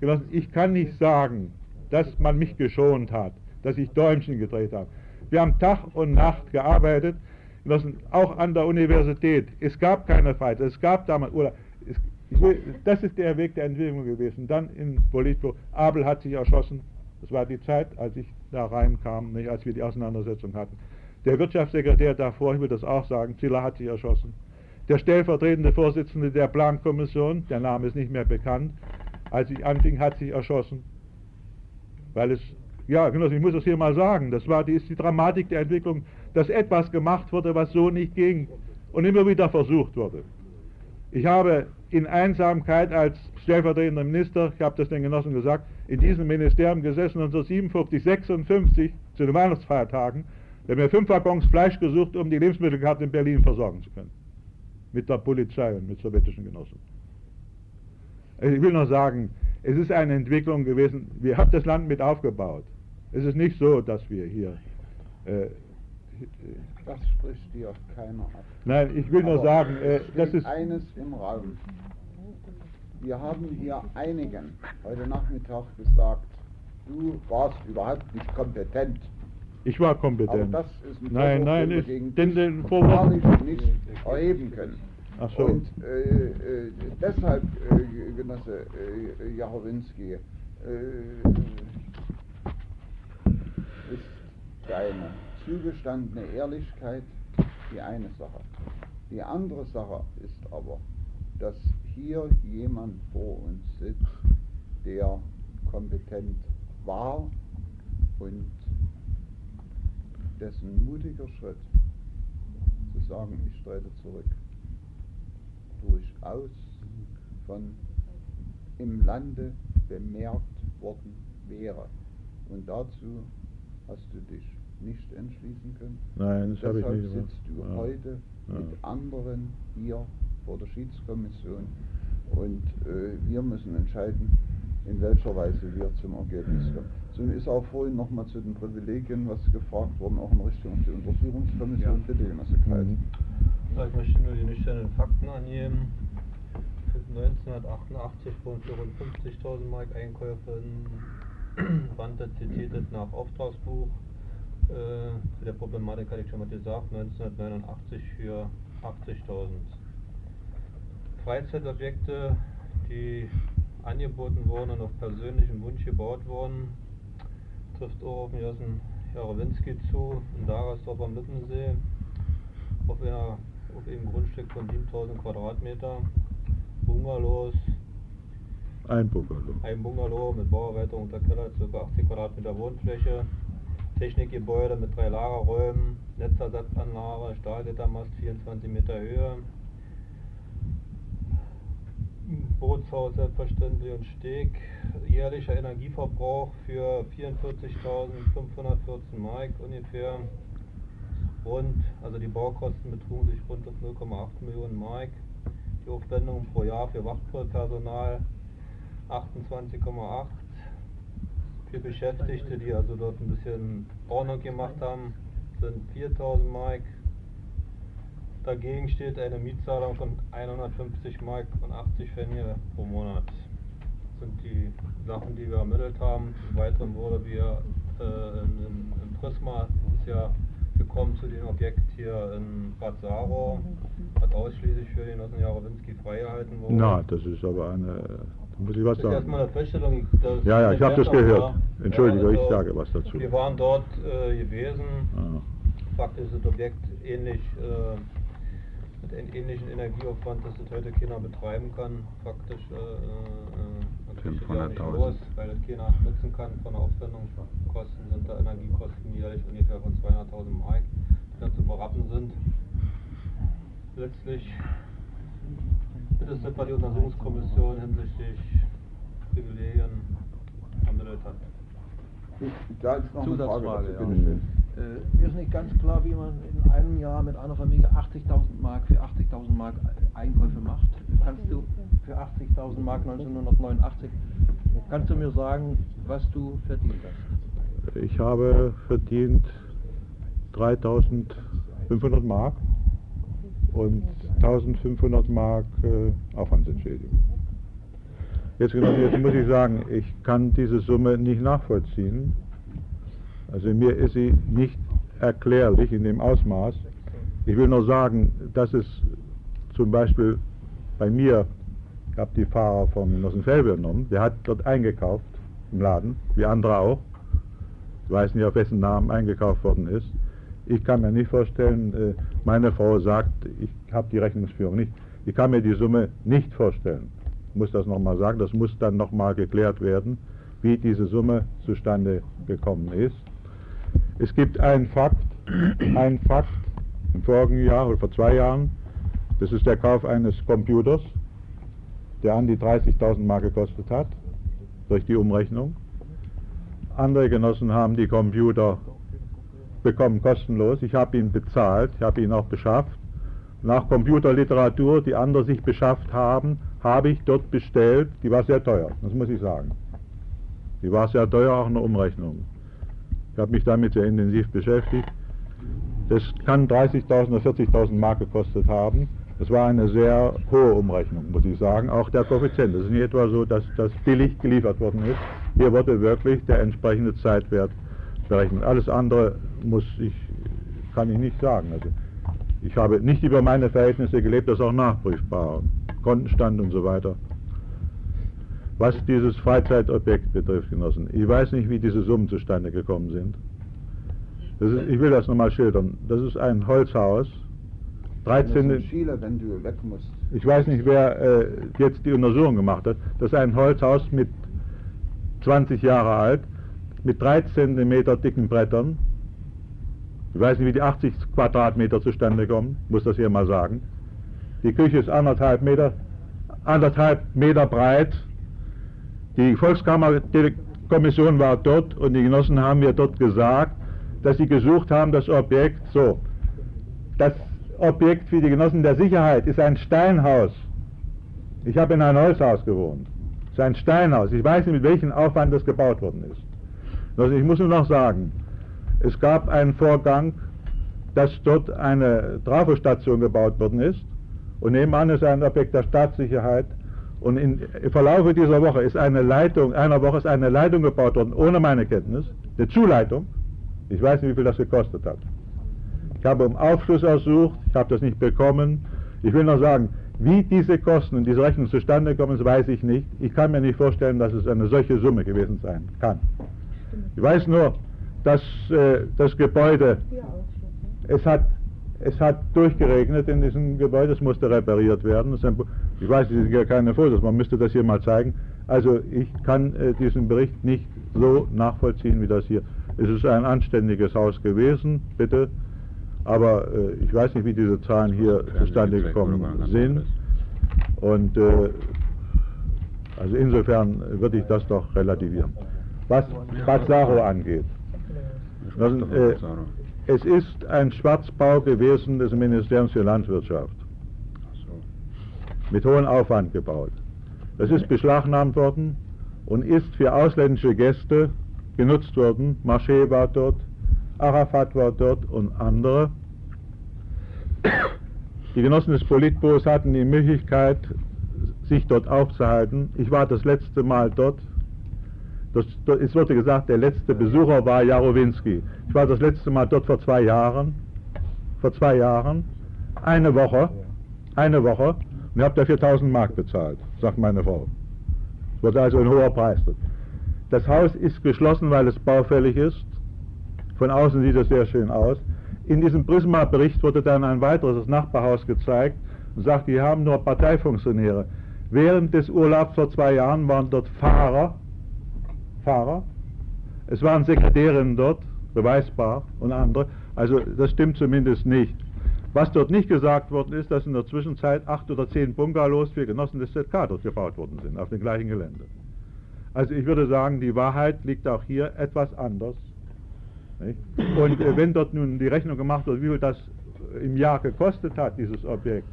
Genossen, ich kann nicht sagen, dass man mich geschont hat, dass ich Däumchen gedreht habe. Wir haben Tag und Nacht gearbeitet, Genossen, auch an der Universität. Es gab keine Freizeit, es gab damals, will, das ist der Weg der Entwicklung gewesen. Dann in Politbüro, Abel hat sich erschossen, das war die Zeit, als ich da reinkam, nicht als wir die Auseinandersetzung hatten. Der Wirtschaftssekretär davor, ich will das auch sagen, Ziller hat sich erschossen. Der stellvertretende Vorsitzende der Plankommission, der Name ist nicht mehr bekannt, als ich anfing, hat sich erschossen. Weil es, ja, ich muss das hier mal sagen, das war die, ist die Dramatik der Entwicklung, dass etwas gemacht wurde, was so nicht ging und immer wieder versucht wurde. Ich habe in Einsamkeit als stellvertretender Minister, ich habe das den Genossen gesagt, in diesem Ministerium gesessen 1957, 56 zu den Weihnachtsfeiertagen. Wir haben mir fünf Waggons Fleisch gesucht, um die Lebensmittelkarte in Berlin versorgen zu können. Mit der Polizei und mit sowjetischen Genossen. Ich will noch sagen, es ist eine Entwicklung gewesen, wir haben das Land mit aufgebaut. Es ist nicht so, dass wir hier äh, das spricht dir keiner ab. Nein, ich will Aber nur sagen, äh, das ist. eines im Raum. Wir haben hier einigen heute Nachmittag gesagt, du warst überhaupt nicht kompetent. Ich war kompetent. Aber das ist ein nein, Vorwurf, nein, den ist, gegen den, den Vorwurf. nicht erheben können. Ach so. Und äh, äh, deshalb, äh, Genosse äh, Jachowinski, äh, ist deine zugestandene Ehrlichkeit die eine Sache. Die andere Sache ist aber, dass hier jemand vor uns sitzt, der kompetent war und dessen mutiger Schritt zu sagen, ich trete zurück, durchaus von im Lande bemerkt worden wäre. Und dazu hast du dich nicht entschließen können. Nein, das habe ich nicht Deshalb sitzt du ja. heute Ja. mit anderen hier vor der Schiedskommission und äh, wir müssen entscheiden, in welcher Weise wir zum Ergebnis kommen. So ist auch vorhin nochmal zu den Privilegien was gefragt worden, auch in Richtung die Untersuchungskommission. Ja. Bitte, Genosse Kreis. Mhm. Ja, ich möchte nur die nüchternen Fakten angeben. Für 1988 wurden 54.000 Mark Einkäufe in Rande zitiert nach Auftragsbuch. Äh, zu der Problematik hatte ich schon mal gesagt, 1989 für 80.000. Freizeitobjekte, die angeboten wurden und auf persönlichen Wunsch gebaut wurden, trifft auch auf Jossen Jarowinski zu, in Dagersdorf am Lippensee, auf, einer, auf einem Grundstück von 7000 Quadratmeter, Bungalows, Ein Bungalow. ein Bungalow mit Bauerweiterung der Keller, ca. 80 Quadratmeter Wohnfläche, Technikgebäude mit drei Lagerräumen, Netzersatzanlage, Stahlgittermast 24 Meter Höhe, Bootshaus selbstverständlich und Steg, jährlicher Energieverbrauch für 44.514 Mark ungefähr. Rund, also die Baukosten betrugen sich rund auf 0,8 Millionen Mark. Die Aufwendungen pro Jahr für Wachpersonal 28,8 für Beschäftigte, die also dort ein bisschen Ordnung gemacht haben, sind 4000 Mark. Dagegen steht eine Mietzahlung von 150 Mark und 80 Pfennige pro Monat. Das sind die Sachen, die wir ermittelt haben. Des Weiteren wurde wir äh, in, in, in Prisma ist ja gekommen zu dem Objekt hier in Bad Saro, hat ausschließlich für den Genossen Jarowinski freigehalten worden. Na, das ist aber eine. Da muss ich was sagen. Ja, ja, ich habe das gehört. Entschuldige, Ja, ich also, sage was dazu. Wir waren dort äh, gewesen. Ah. Fakt ist, das Objekt ähnlich äh, mit einem ähnlichen Energieaufwand, dass das heute keiner betreiben kann, faktisch äh, äh, dann kriegt das ja auch nicht 500.000. los, weil das keiner nutzen kann von der Aufwendung. Kosten sind da Energiekosten jährlich ungefähr von 200.000 Mark, die dann zu berappen sind. Letztlich das ist das, was die Untersuchungskommission hinsichtlich Privilegien ermittelt hat. Da ist noch eine Frage Zusatzfrage, dazu, ja. bitteschön. Äh, mir ist nicht ganz klar, wie man in einem Jahr mit einer Familie 80.000 Mark für 80.000 Mark Einkäufe macht. Kannst du für 80.000 Mark 1989, kannst du mir sagen, was du verdient hast? Ich habe verdient 3500 Mark und 1500 Mark äh, Aufwandsentschädigung. Jetzt, genau, jetzt muss ich sagen, ich kann diese Summe nicht nachvollziehen. Also mir ist sie nicht erklärlich in dem Ausmaß. Ich will nur sagen, dass es zum Beispiel bei mir, ich habe die Fahrer vom Genossen Felbe genommen, der hat dort eingekauft im Laden, wie andere auch. Ich weiß nicht, auf wessen Namen eingekauft worden ist. Ich kann mir nicht vorstellen, äh, meine Frau sagt, ich habe die Rechnungsführung nicht. Ich kann mir die Summe nicht vorstellen. Ich muss das nochmal sagen, das muss dann nochmal geklärt werden, wie diese Summe zustande gekommen ist. Es gibt einen Fakt, einen Fakt im vorigen Jahr oder vor zwei Jahren, das ist der Kauf eines Computers, der an die 30.000 Mark gekostet hat, durch die Umrechnung. Andere Genossen haben die Computer bekommen kostenlos. Ich habe ihn bezahlt, ich habe ihn auch beschafft. Nach Computerliteratur, die andere sich beschafft haben, habe ich dort bestellt. Die war sehr teuer, das muss ich sagen. Die war sehr teuer, auch eine Umrechnung. Ich habe mich damit sehr intensiv beschäftigt. Das kann 30.000 oder 40.000 Mark gekostet haben. Das war eine sehr hohe Umrechnung, muss ich sagen. Auch der Koeffizient. Es ist nicht etwa so, dass das billig geliefert worden ist. Hier wurde wirklich der entsprechende Zeitwert berechnet. Alles andere muss ich, kann ich nicht sagen. Also ich habe nicht über meine Verhältnisse gelebt, das ist auch nachprüfbar. Kontenstand und so weiter. Was dieses Freizeitobjekt betrifft, Genossen, ich weiß nicht, wie diese Summen zustande gekommen sind. Ist, ich will das nochmal schildern. Das ist ein Holzhaus, Das ist 13. in Chile, wenn du weg musst. Ich weiß nicht, wer äh, jetzt die Untersuchung gemacht hat. Das ist ein Holzhaus mit 20 Jahre alt, mit 3 cm dicken Brettern. Ich weiß nicht, wie die 80 Quadratmeter zustande kommen, muss das hier mal sagen. Die Küche ist anderthalb Meter, anderthalb Meter breit. Die Volkskammerkommission war dort und die Genossen haben mir dort gesagt, dass sie gesucht haben, das Objekt so. Das Objekt für die Genossen der Sicherheit ist ein Steinhaus. Ich habe in einem Holzhaus gewohnt. Es ist ein Steinhaus. Ich weiß nicht, mit welchem Aufwand das gebaut worden ist. Also ich muss nur noch sagen, es gab einen Vorgang, dass dort eine Trafostation gebaut worden ist und nebenan ist ein Objekt der Staatssicherheit und in, im Verlaufe dieser Woche ist eine Leitung, einer Woche ist eine Leitung gebaut worden, ohne meine Kenntnis, eine Zuleitung. Ich weiß nicht, wie viel das gekostet hat. Ich habe um Aufschluss ersucht, ich habe das nicht bekommen. Ich will noch sagen, wie diese Kosten und diese Rechnung zustande kommen, weiß ich nicht. Ich kann mir nicht vorstellen, dass es eine solche Summe gewesen sein kann. Ich weiß nur, dass äh, das Gebäude, es hat, es hat durchgeregnet in diesem Gebäude, es musste repariert werden. Ein, ich weiß, es sind ja keine Fotos, man müsste das hier mal zeigen. Also ich kann äh, diesen Bericht nicht so nachvollziehen wie das hier. Es ist ein anständiges Haus gewesen, bitte, aber äh, ich weiß nicht, wie diese Zahlen hier zustande gekommen sind. Und äh, also insofern würde ich das doch relativieren. Was Bazzaro angeht, das, äh, es ist ein Schwarzbau gewesen des Ministeriums für Landwirtschaft. Mit hohem Aufwand gebaut. Das ist beschlagnahmt worden und ist für ausländische Gäste genutzt worden. Marché war dort, Arafat war dort und andere. Die Genossen des Politbüros hatten die Möglichkeit, sich dort aufzuhalten. Ich war das letzte Mal dort. Das, es wurde gesagt, der letzte Besucher war Jarowinski. Ich war das letzte Mal dort vor zwei Jahren. Vor zwei Jahren. Eine Woche. Eine Woche. Und habe dafür 1000 Mark bezahlt, sagt meine Frau. Es wurde also ein hoher Preis. Das Haus ist geschlossen, weil es baufällig ist. Von außen sieht es sehr schön aus. In diesem Prisma-Bericht wurde dann ein weiteres Nachbarhaus gezeigt und sagt, die haben nur Parteifunktionäre. Während des Urlaubs vor zwei Jahren waren dort Fahrer, Fahrer, es waren Sekretärinnen dort, beweisbar und andere. Also das stimmt zumindest nicht. Was dort nicht gesagt worden ist, dass in der Zwischenzeit acht oder zehn Bungalows für Genossen des ZK dort gebaut worden sind, auf dem gleichen Gelände. Also ich würde sagen, die Wahrheit liegt auch hier etwas anders. Und äh, wenn dort nun die Rechnung gemacht wird, wie viel das im Jahr gekostet hat, dieses Objekt.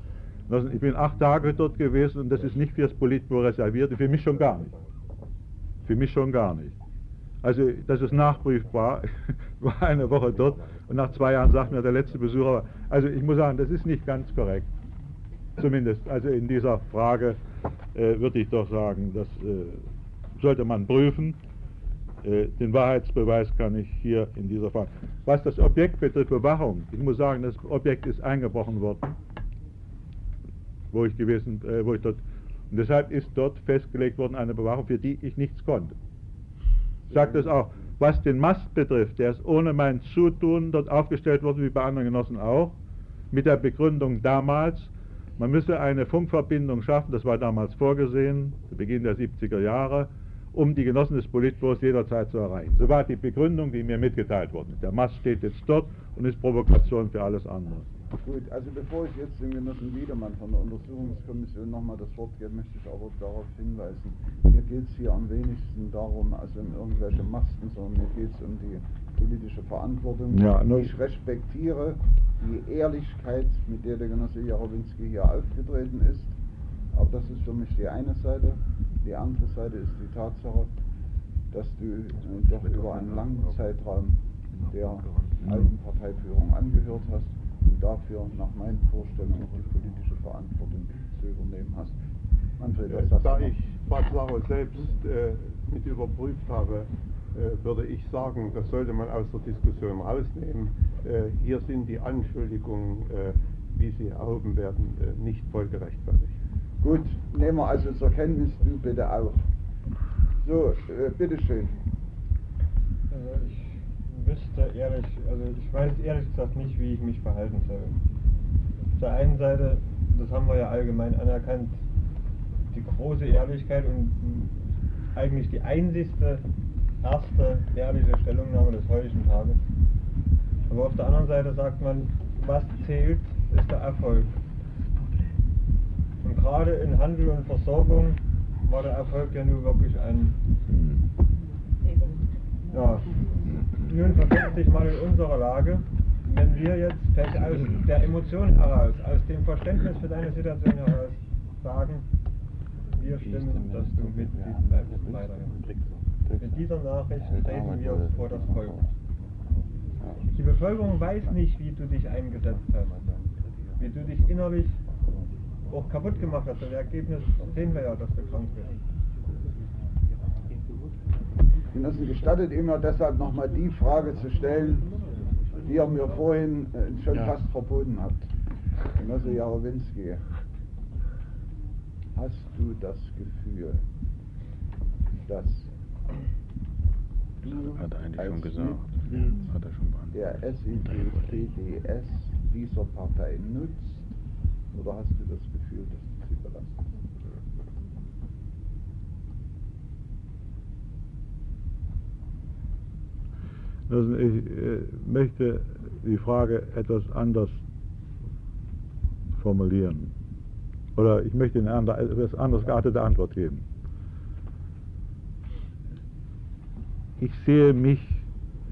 Ich bin acht Tage dort gewesen und das ist nicht fürs Politbüro reserviert, für mich schon gar nicht. Für mich schon gar nicht. Also das ist nachprüfbar. Ich war eine Woche dort und nach zwei Jahren sagt mir der letzte Besucher, also ich muss sagen, das ist nicht ganz korrekt. Zumindest, also in dieser Frage äh, würde ich doch sagen, das äh, sollte man prüfen. Äh, den Wahrheitsbeweis kann ich hier in dieser Frage. Was das Objekt betrifft, Bewachung, ich muss sagen, das Objekt ist eingebrochen worden, wo ich gewesen, äh, wo ich dort, und deshalb ist dort festgelegt worden eine Bewachung, für die ich nichts konnte sagt es auch. Was den Mast betrifft, der ist ohne mein Zutun dort aufgestellt worden, wie bei anderen Genossen auch, mit der Begründung damals, man müsse eine Funkverbindung schaffen, das war damals vorgesehen, zu Beginn der 70er Jahre, um die Genossen des Politbüros jederzeit zu erreichen. So war die Begründung, die mir mitgeteilt worden ist. Der Mast steht jetzt dort und ist Provokation für alles andere. Gut, also bevor ich jetzt dem Genossen Wiedermann von der Untersuchungskommission nochmal das Wort gebe, möchte ich aber darauf hinweisen, mir geht es hier am wenigsten darum, also um irgendwelche Masten, sondern mir geht es um die politische Verantwortung. Ja, ich respektiere die Ehrlichkeit, mit der der Genosse Jarowinski hier aufgetreten ist, aber das ist für mich die eine Seite. Die andere Seite ist die Tatsache, dass du äh, doch über einen langen Zeitraum der alten Parteiführung angehört hast dafür nach meinen Vorstellungen die politische Verantwortung zu übernehmen hast. Manfred, was sagst da ich Batzlacher selbst äh, mit überprüft habe, äh, würde ich sagen, das sollte man aus der Diskussion rausnehmen. Äh, hier sind die Anschuldigungen, äh, wie sie erhoben werden, äh, nicht voll gerechtfertigt. Gut, nehmen wir also zur Kenntnis, du bitte auch. So, äh, bitteschön. Ich wüsste ehrlich, also ich weiß ehrlich gesagt nicht, wie ich mich verhalten soll. Auf der einen Seite, das haben wir ja allgemein anerkannt, die große Ehrlichkeit und eigentlich die einzigste, erste ehrliche Stellungnahme des heutigen Tages. Aber auf der anderen Seite sagt man, was zählt, ist der Erfolg. Und gerade in Handel und Versorgung war der Erfolg ja nur wirklich ein ja, nun versetzt sich mal in unsere Lage, wenn wir jetzt vielleicht aus der Emotion heraus, aus dem Verständnis für deine Situation heraus sagen, wir stimmen, dass du Mitglied bleibst weiterhin. Mit dieser Nachricht treten wir vor das Volk. Die Bevölkerung weiß nicht, wie du dich eingesetzt hast, wie du dich innerlich auch kaputt gemacht hast. Das Ergebnis sehen wir ja, dass du krank bist. Genossen, gestattet ihr mir deshalb nochmal die Frage zu stellen, die ihr mir vorhin äh, schon ja. fast verboten habt. Genosse Jarowinski, hast du das Gefühl, dass du hat er eigentlich schon gesagt. Hat er schon der SED-PDS dieser Partei nutzt oder hast du das Gefühl, dass du sie belastest? Also ich äh, möchte die Frage etwas anders formulieren. Oder ich möchte eine etwas anders geartete Antwort geben. Ich sehe mich,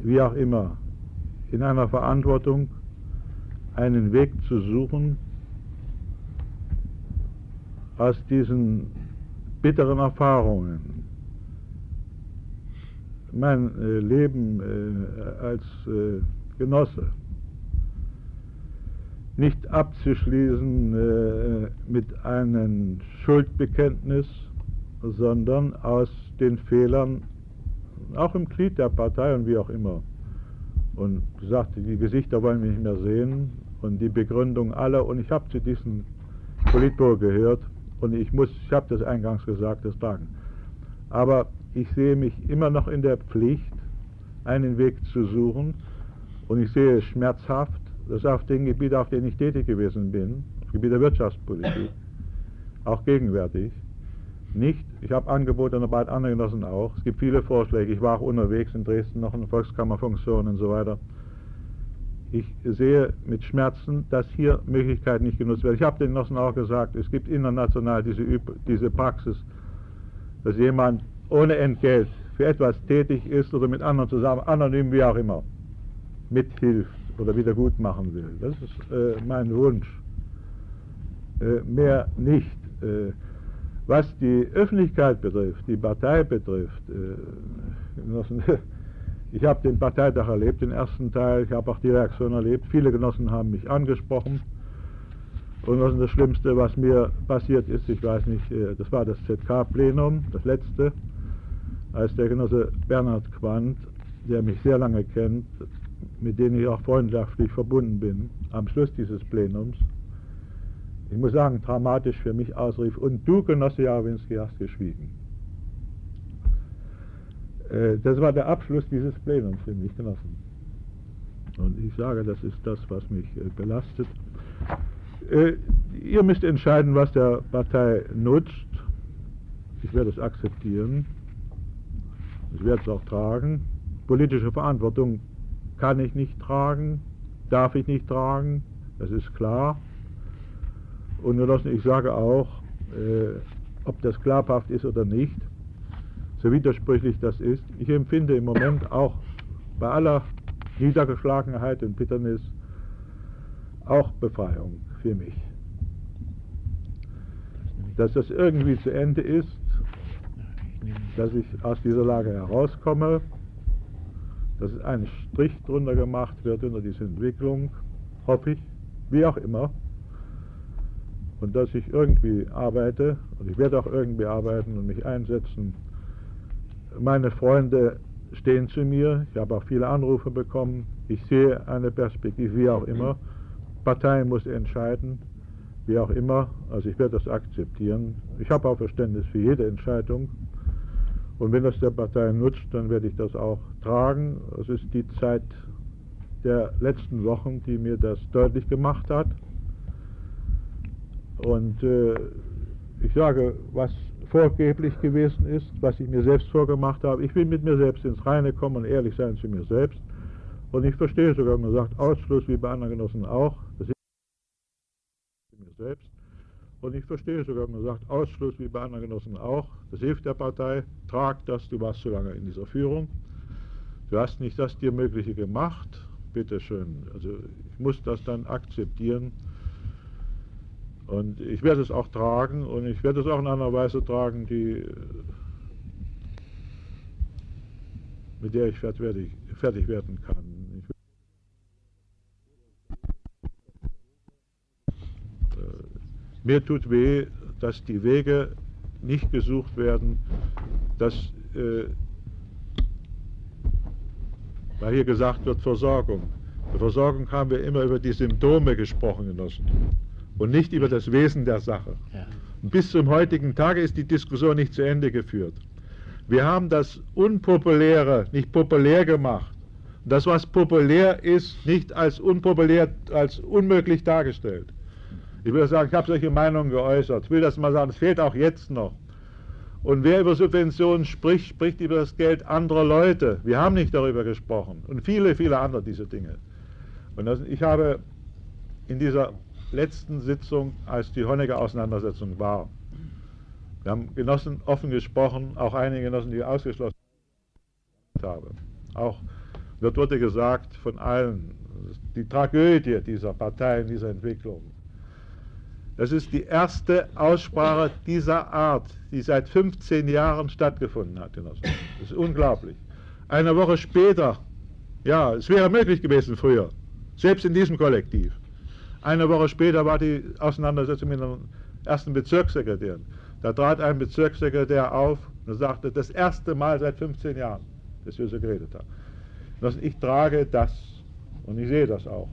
wie auch immer, in einer Verantwortung, einen Weg zu suchen, aus diesen bitteren Erfahrungen, mein äh, Leben äh, als äh, Genosse nicht abzuschließen äh, mit einem Schuldbekenntnis, sondern aus den Fehlern, auch im Glied der Partei und wie auch immer. Und sagte, die Gesichter wollen wir nicht mehr sehen und die Begründung aller. Und ich habe zu diesem Politbüro gehört und ich muss, ich habe das eingangs gesagt, das tragen. Aber ich sehe mich immer noch in der Pflicht, einen Weg zu suchen und ich sehe es schmerzhaft, das ist auf dem Gebiet, auf dem ich tätig gewesen bin, auf Gebiet der Wirtschaftspolitik, auch gegenwärtig, nicht, ich habe Angebote und bei anderen Genossen auch, es gibt viele Vorschläge, ich war auch unterwegs in Dresden noch in der Volkskammerfunktion und so weiter. Ich sehe mit Schmerzen, dass hier Möglichkeiten nicht genutzt werden. Ich habe den Genossen auch gesagt, es gibt international diese, diese Praxis, dass jemand ohne Entgelt für etwas tätig ist oder mit anderen zusammen, anonym wie auch immer, mithilft oder wieder gut machen will. Das ist äh, mein Wunsch. Äh, mehr nicht. Äh, was die Öffentlichkeit betrifft, die Partei betrifft, äh, ich habe den Parteitag erlebt, den ersten Teil, ich habe auch die Reaktion erlebt. Viele Genossen haben mich angesprochen. Und was das Schlimmste, was mir passiert ist, ich weiß nicht, äh, das war das ZK-Plenum, das letzte, als der Genosse Bernhard Quandt, der mich sehr lange kennt, mit dem ich auch freundschaftlich verbunden bin, am Schluss dieses Plenums ich muss sagen, dramatisch für mich ausrief, und du, Genosse Jawinski, hast geschwiegen. Äh, das war der Abschluss dieses Plenums für mich, Genossen. Und ich sage, das ist das, was mich äh, belastet. Äh, ihr müsst entscheiden, was der Partei nutzt. Ich werde es akzeptieren. Ich werde es auch tragen. Politische Verantwortung kann ich nicht tragen, darf ich nicht tragen, das ist klar. Und ich sage auch, äh, ob das glaubhaft ist oder nicht, so widersprüchlich das ist, ich empfinde im Moment auch bei aller Niedergeschlagenheit und Bitternis auch Befreiung für mich. Dass das irgendwie zu Ende ist, dass ich aus dieser Lage herauskomme, dass ein Strich drunter gemacht wird unter diese Entwicklung, hoffe ich, wie auch immer und dass ich irgendwie arbeite, und ich werde auch irgendwie arbeiten und mich einsetzen. Meine Freunde stehen zu mir, ich habe auch viele Anrufe bekommen, ich sehe eine Perspektive, wie auch immer. Partei muss entscheiden, wie auch immer, also ich werde das akzeptieren. Ich habe auch Verständnis für jede Entscheidung. Und wenn das der Partei nutzt, dann werde ich das auch tragen. Es ist die Zeit der letzten Wochen, die mir das deutlich gemacht hat. Und äh, ich sage, was vorgeblich gewesen ist, was ich mir selbst vorgemacht habe, ich will mit mir selbst ins Reine kommen und ehrlich sein zu mir selbst. Und ich verstehe sogar, man sagt, Ausschluss wie bei anderen Genossen auch, das ist mir selbst. Und ich verstehe sogar, wenn man sagt, Ausschluss wie bei anderen Genossen auch, das hilft der Partei, trag das, du warst so lange in dieser Führung. Du hast nicht das dir Mögliche gemacht, bitteschön. Also ich muss das dann akzeptieren. Und ich werde es auch tragen und ich werde es auch in einer Weise tragen, die, mit der ich fertig, fertig werden kann. Ich, äh, mir tut weh, dass die Wege nicht gesucht werden, dass, äh, weil hier gesagt wird, Versorgung. Bei Versorgung haben wir immer über die Symptome gesprochen, Genossen und nicht über das Wesen der Sache. Ja. Bis zum heutigen Tage ist die Diskussion nicht zu Ende geführt. Wir haben das Unpopuläre nicht populär gemacht. Das, was populär ist, nicht als unpopulär, als unmöglich dargestellt. Ich will sagen, ich habe solche Meinungen geäußert. Ich will das mal sagen, es fehlt auch jetzt noch. Und wer über Subventionen spricht, spricht über das Geld anderer Leute. Wir haben nicht darüber gesprochen. Und viele, viele andere diese Dinge. Und das, ich habe in dieser letzten Sitzung, als die Honecker-Auseinandersetzung war. Wir haben Genossen offen gesprochen, auch einige Genossen, die ausgeschlossen habe. Auch wird wurde gesagt von allen, die Tragödie dieser Partei in dieser Entwicklung. Das ist die erste Aussprache dieser Art, die seit 15 Jahren stattgefunden hat. Das ist unglaublich. Eine Woche später, ja, es wäre möglich gewesen früher, selbst in diesem Kollektiv. Eine Woche später war die Auseinandersetzung mit dem ersten Bezirkssekretär. Da trat ein Bezirkssekretär auf und sagte, das erste Mal seit 15 Jahren, dass wir so geredet haben. Ich trage das und ich sehe das auch.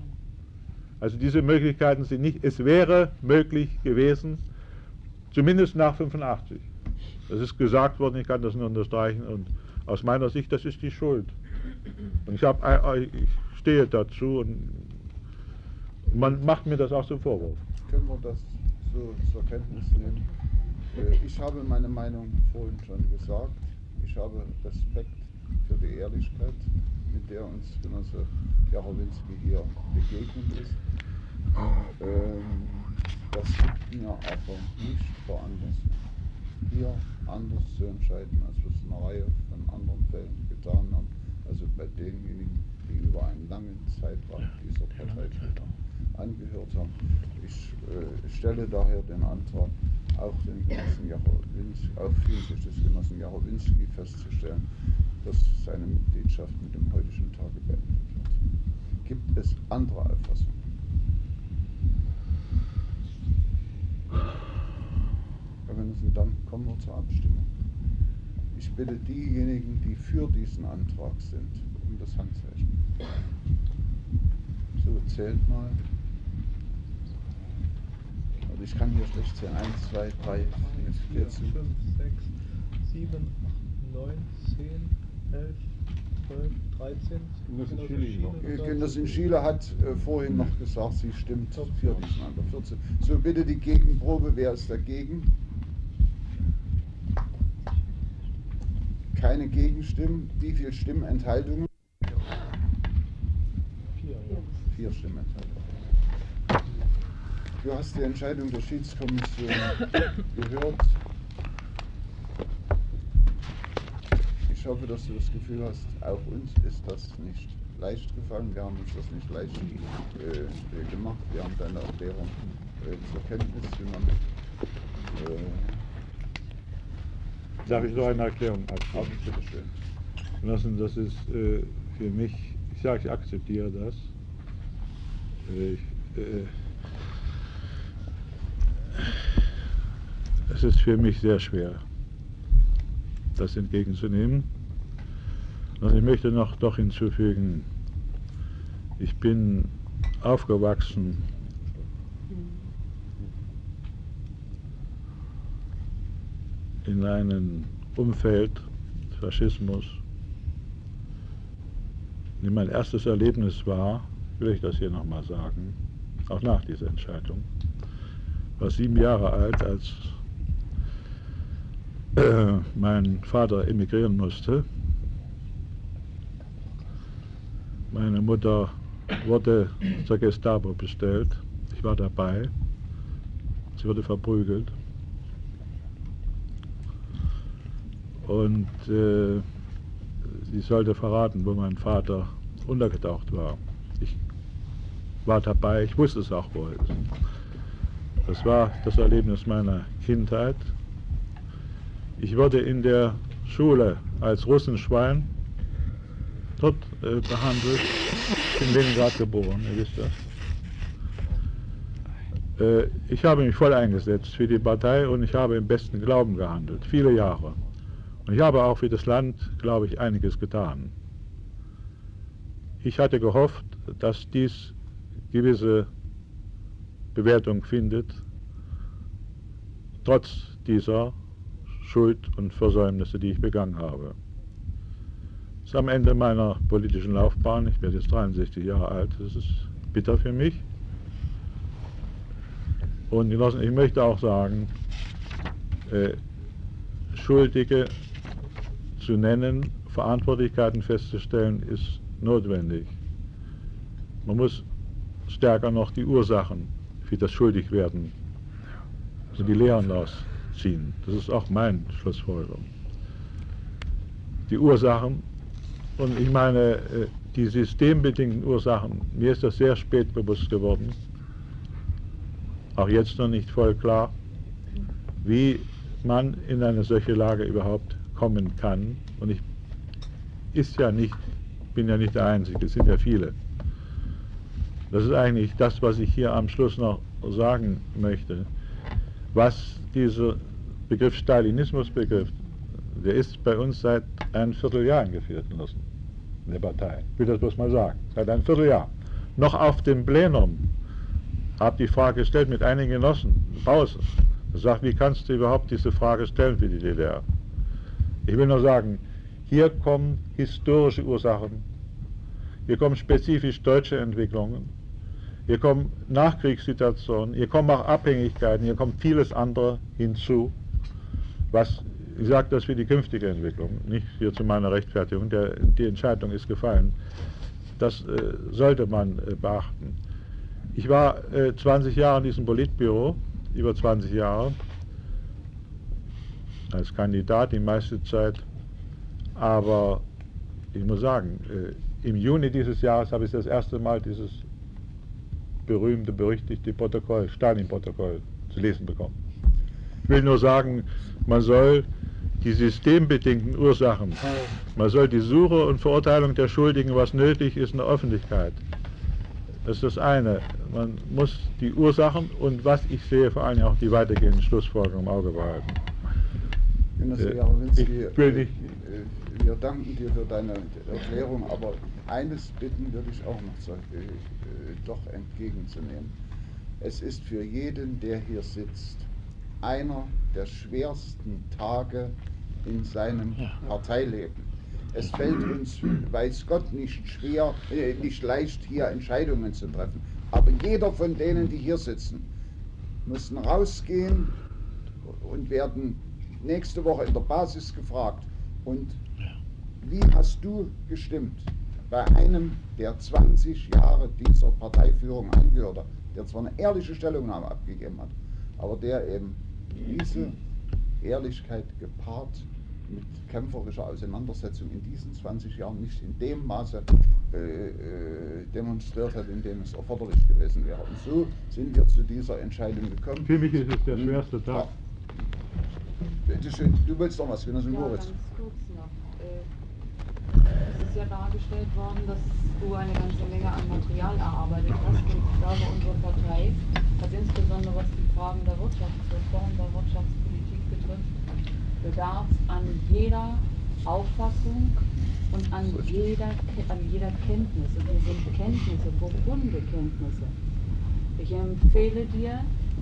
Also diese Möglichkeiten sind nicht, es wäre möglich gewesen, zumindest nach 85. Das ist gesagt worden, ich kann das nur unterstreichen und aus meiner Sicht, das ist die Schuld. Und ich, hab, ich stehe dazu und Man macht mir das auch zum Vorwurf. Können wir das so zur Kenntnis nehmen? Äh, Ich habe meine Meinung vorhin schon gesagt. Ich habe Respekt für die Ehrlichkeit, mit der uns Genosse Jarowinski hier begegnet ist. Ähm, Das gibt mir aber nicht veranlassen, hier anders zu entscheiden, als wir es in einer Reihe von anderen Fällen getan haben. Also bei denjenigen, die über einen langen Zeitraum dieser Partei angehört haben. Ich äh, stelle daher den Antrag, auch den Genossen Jarowinski, auf des Genossen Jarowinski festzustellen, dass seine Mitgliedschaft mit dem heutigen Tage beendet wird. Gibt es andere Auffassungen? Herr Minister, dann kommen wir zur Abstimmung. Ich bitte diejenigen, die für diesen Antrag sind, um das Handzeichen. So, zählt mal. Also ich kann hier schlecht zählen. 1, 2, 3, 4, 4, 14. 5, 6, 7, 8, 9, 10, 11, 12, 13. Genosse Genosse Chile sind- Schiele hat äh, vorhin noch gesagt, sie stimmt für diesen Antrag. 14. So, bitte die Gegenprobe. Wer ist dagegen? Keine Gegenstimmen. Wie viele Stimmenthaltungen? Vier, ja. Vier Stimmenthaltungen. Du hast die Entscheidung der Schiedskommission gehört. Ich hoffe, dass du das Gefühl hast, auch uns ist das nicht leicht gefallen. Wir haben uns das nicht leicht äh, äh, gemacht. Wir haben deine Erklärung äh, zur Kenntnis genommen. Äh, Darf ich noch eine Erklärung abgeben? bitteschön. lassen, das ist äh, für mich, ich sage, ich akzeptiere das. Äh, ich, es ist für mich sehr schwer, das entgegenzunehmen. Und ich möchte noch doch hinzufügen, ich bin aufgewachsen in einem Umfeld Faschismus. Und mein erstes Erlebnis war, will ich das hier nochmal sagen, auch nach dieser Entscheidung, war sieben Jahre alt, als äh, mein Vater emigrieren musste. Meine Mutter wurde zur Gestapo bestellt. Ich war dabei. Sie wurde verprügelt. Und äh, sie sollte verraten, wo mein Vater untergetaucht war. Ich war dabei, ich wusste es auch, wo ist. Das war das Erlebnis meiner Kindheit. Ich wurde in der Schule als Russenschwein dort äh, behandelt. Ich bin in Leningrad geboren, ihr wisst das. Äh, ich habe mich voll eingesetzt für die Partei und ich habe im besten Glauben gehandelt, viele Jahre. Und ich habe auch für das Land, glaube ich, einiges getan. Ich hatte gehofft, dass dies gewisse Bewertung findet, trotz dieser Schuld und Versäumnisse, die ich begangen habe. Das ist am Ende meiner politischen Laufbahn, ich werde jetzt 63 Jahre alt, das ist bitter für mich. Und Genossen, ich möchte auch sagen, äh, Schuldige zu nennen, Verantwortlichkeiten festzustellen, ist notwendig. Man muss stärker noch die Ursachen für das Schuldigwerden, also die Lehren rausziehen. Das ist auch mein Schlussfolgerung. Die Ursachen, und ich meine, äh, die systembedingten Ursachen, mir ist das sehr spät bewusst geworden, auch jetzt noch nicht voll klar, wie man in eine solche Lage überhaupt kommen kann. Und ich ist ja nicht, bin ja nicht der Einzige, es sind ja viele. Das ist eigentlich das, was ich hier am Schluss noch sagen möchte. Was dieser Begriff Stalinismus-Begriff, der ist bei uns seit ein Vierteljahr eingeführt lassen, in der Partei. Ich will das bloß mal sagen. Seit ein Vierteljahr. Noch auf dem Plenum habe die Frage gestellt mit einigen Genossen. Er sagt, wie kannst du überhaupt diese Frage stellen für die DDR? Ich will nur sagen, hier kommen historische Ursachen, hier kommen spezifisch deutsche Entwicklungen, hier kommen Nachkriegssituationen, hier kommen auch Abhängigkeiten, hier kommt vieles andere hinzu, was, ich sage das für die künftige Entwicklung, nicht hier zu meiner Rechtfertigung, der, die Entscheidung ist gefallen. Das äh, sollte man äh, beachten. Ich war äh, 20 Jahre in diesem Politbüro, über 20 Jahre, als Kandidat die meiste Zeit, aber ich muss sagen, äh, im Juni dieses Jahres habe ich das erste Mal dieses berühmte, berüchtigte Protokoll, Stalin-Protokoll zu lesen bekommen. Ich will nur sagen, man soll die systembedingten Ursachen, man soll die Suche und Verurteilung der Schuldigen, was nötig ist, in der Öffentlichkeit. Das ist das eine. Man muss die Ursachen und was ich sehe, vor allem auch die weitergehenden Schlussfolgerungen im Auge behalten. Genosse Äh, Jarowinski, will nicht- äh, wir danken dir für deine Erklärung, aber eines bitten würde ich auch noch äh, äh, doch entgegenzunehmen. Es ist für jeden, der hier sitzt, einer der schwersten Tage in seinem Parteileben. Es fällt uns, weiß Gott, nicht schwer, äh, nicht leicht, hier Entscheidungen zu treffen. Aber jeder von denen, die hier sitzen, müssen rausgehen und werden nächste Woche in der Basis gefragt. Und wie hast du gestimmt bei einem, der 20 Jahre dieser Parteiführung angehörte, der zwar eine ehrliche Stellungnahme abgegeben hat, aber der eben diese Ehrlichkeit gepaart mit kämpferischer Auseinandersetzung in diesen 20 Jahren nicht in dem Maße äh, äh, demonstriert hat, in dem es erforderlich gewesen wäre. Und so sind wir zu dieser Entscheidung gekommen. Für mich ist es der schwerste Tag. Bitte schön, du willst noch was, Genosse Ja, Moritz. ganz kurz noch. Äh, Es ist ja dargestellt worden, dass du eine ganze Menge an Material erarbeitet hast und ich glaube, unsere Partei hat insbesondere was die Fragen der Wirtschaftsreform, der Wirtschaftspolitik betrifft, bedarf an jeder Auffassung und an jeder, an jeder Kenntnis. Und hier sind Kenntnisse, profunde Kenntnisse. Ich empfehle dir,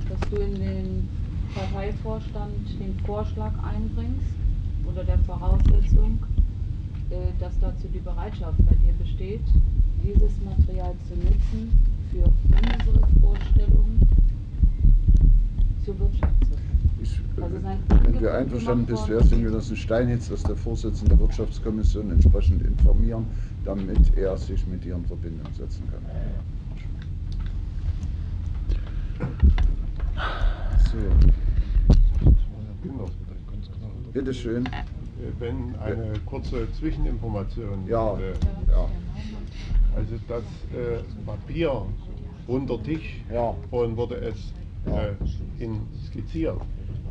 dass du in den Parteivorstand den Vorschlag einbringst unter der Voraussetzung, dass dazu die Bereitschaft bei dir besteht, dieses Material zu nutzen für unsere Vorstellungen zur Das ist ein wenn du einverstanden bist, wäre es den worden. Genossen Steinitz, dass der Vorsitzende der Wirtschaftskommission entsprechend informieren, damit er sich mit dir in Verbindung setzen kann. So, bitte schön. Äh, Wenn eine kurze Zwischeninformation. Ja, äh, ja. Also das äh, Papier unter Tisch Ja. und wurde es Ja. äh, in skizziert,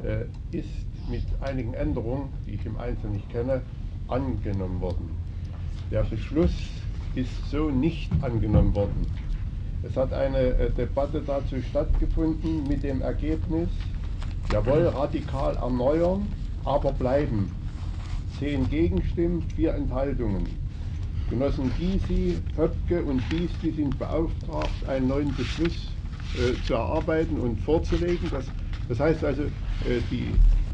äh, ist mit einigen Änderungen, die ich im Einzelnen nicht kenne, angenommen worden. Der Beschluss ist so nicht angenommen worden. Es hat eine äh, Debatte dazu stattgefunden mit dem Ergebnis, jawohl, radikal erneuern, aber bleiben. Zehn Gegenstimmen, vier Enthaltungen. Genossen Gysi, Höpke und Biesti sind beauftragt, einen neuen Beschluss äh, zu erarbeiten und vorzulegen. Das, das heißt also, äh, die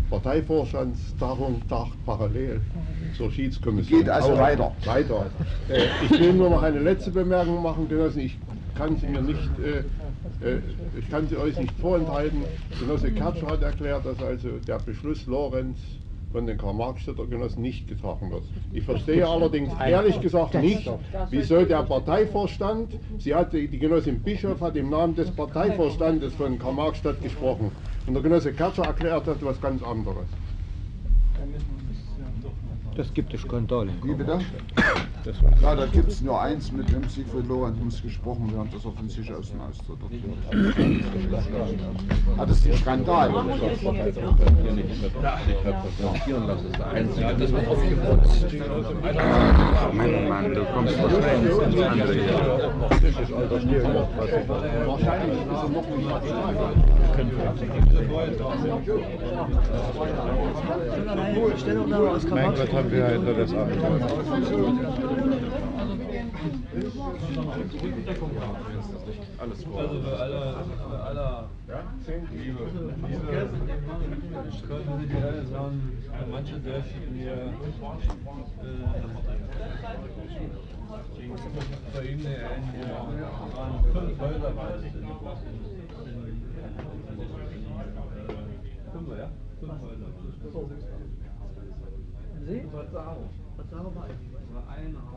Parteivorstandstagung tagt parallel zur Schiedskommission. Geht also Auch weiter. Weiter. Äh, ich will nur noch eine letzte Bemerkung machen, Genossen. Ich kann sie mir nicht, äh, äh, ich kann sie euch nicht vorenthalten. Genosse Kertscher hat erklärt, dass also der Beschluss Lorenz von den Karl-Marx-Städter Genossen nicht getragen wird. Ich verstehe allerdings ehrlich gesagt nicht, wieso der Parteivorstand, sie hat, die Genossin Bischof hat im Namen des Parteivorstandes von Karl-Marx-Stadt gesprochen und der Genosse Kertscher erklärt hat was ganz anderes. Das gibt es Skandale. Wie bitte? Das Ja, da gibt es nur eins, mit dem Siegfried Lorenz muss gesprochen werden, dass er von sich aus den Austritt erklärt. Ah, das ist ein Skandal. Mann, Mann, du kommst wahrscheinlich ins andere Jahr. Wahrscheinlich ist er noch nicht Mein Gott, haben wir heute das haben. Alles gut. Also bei aller, bei aller Liebe, Liebe können Sie die alle sagen, manche Sätze mir äh, bei ihm eine waren fünf Häuser waren es. Fünf, ja? Fünf Häuser. See? Was sagen? Was sagen wir eigentlich? War ein Haus, war das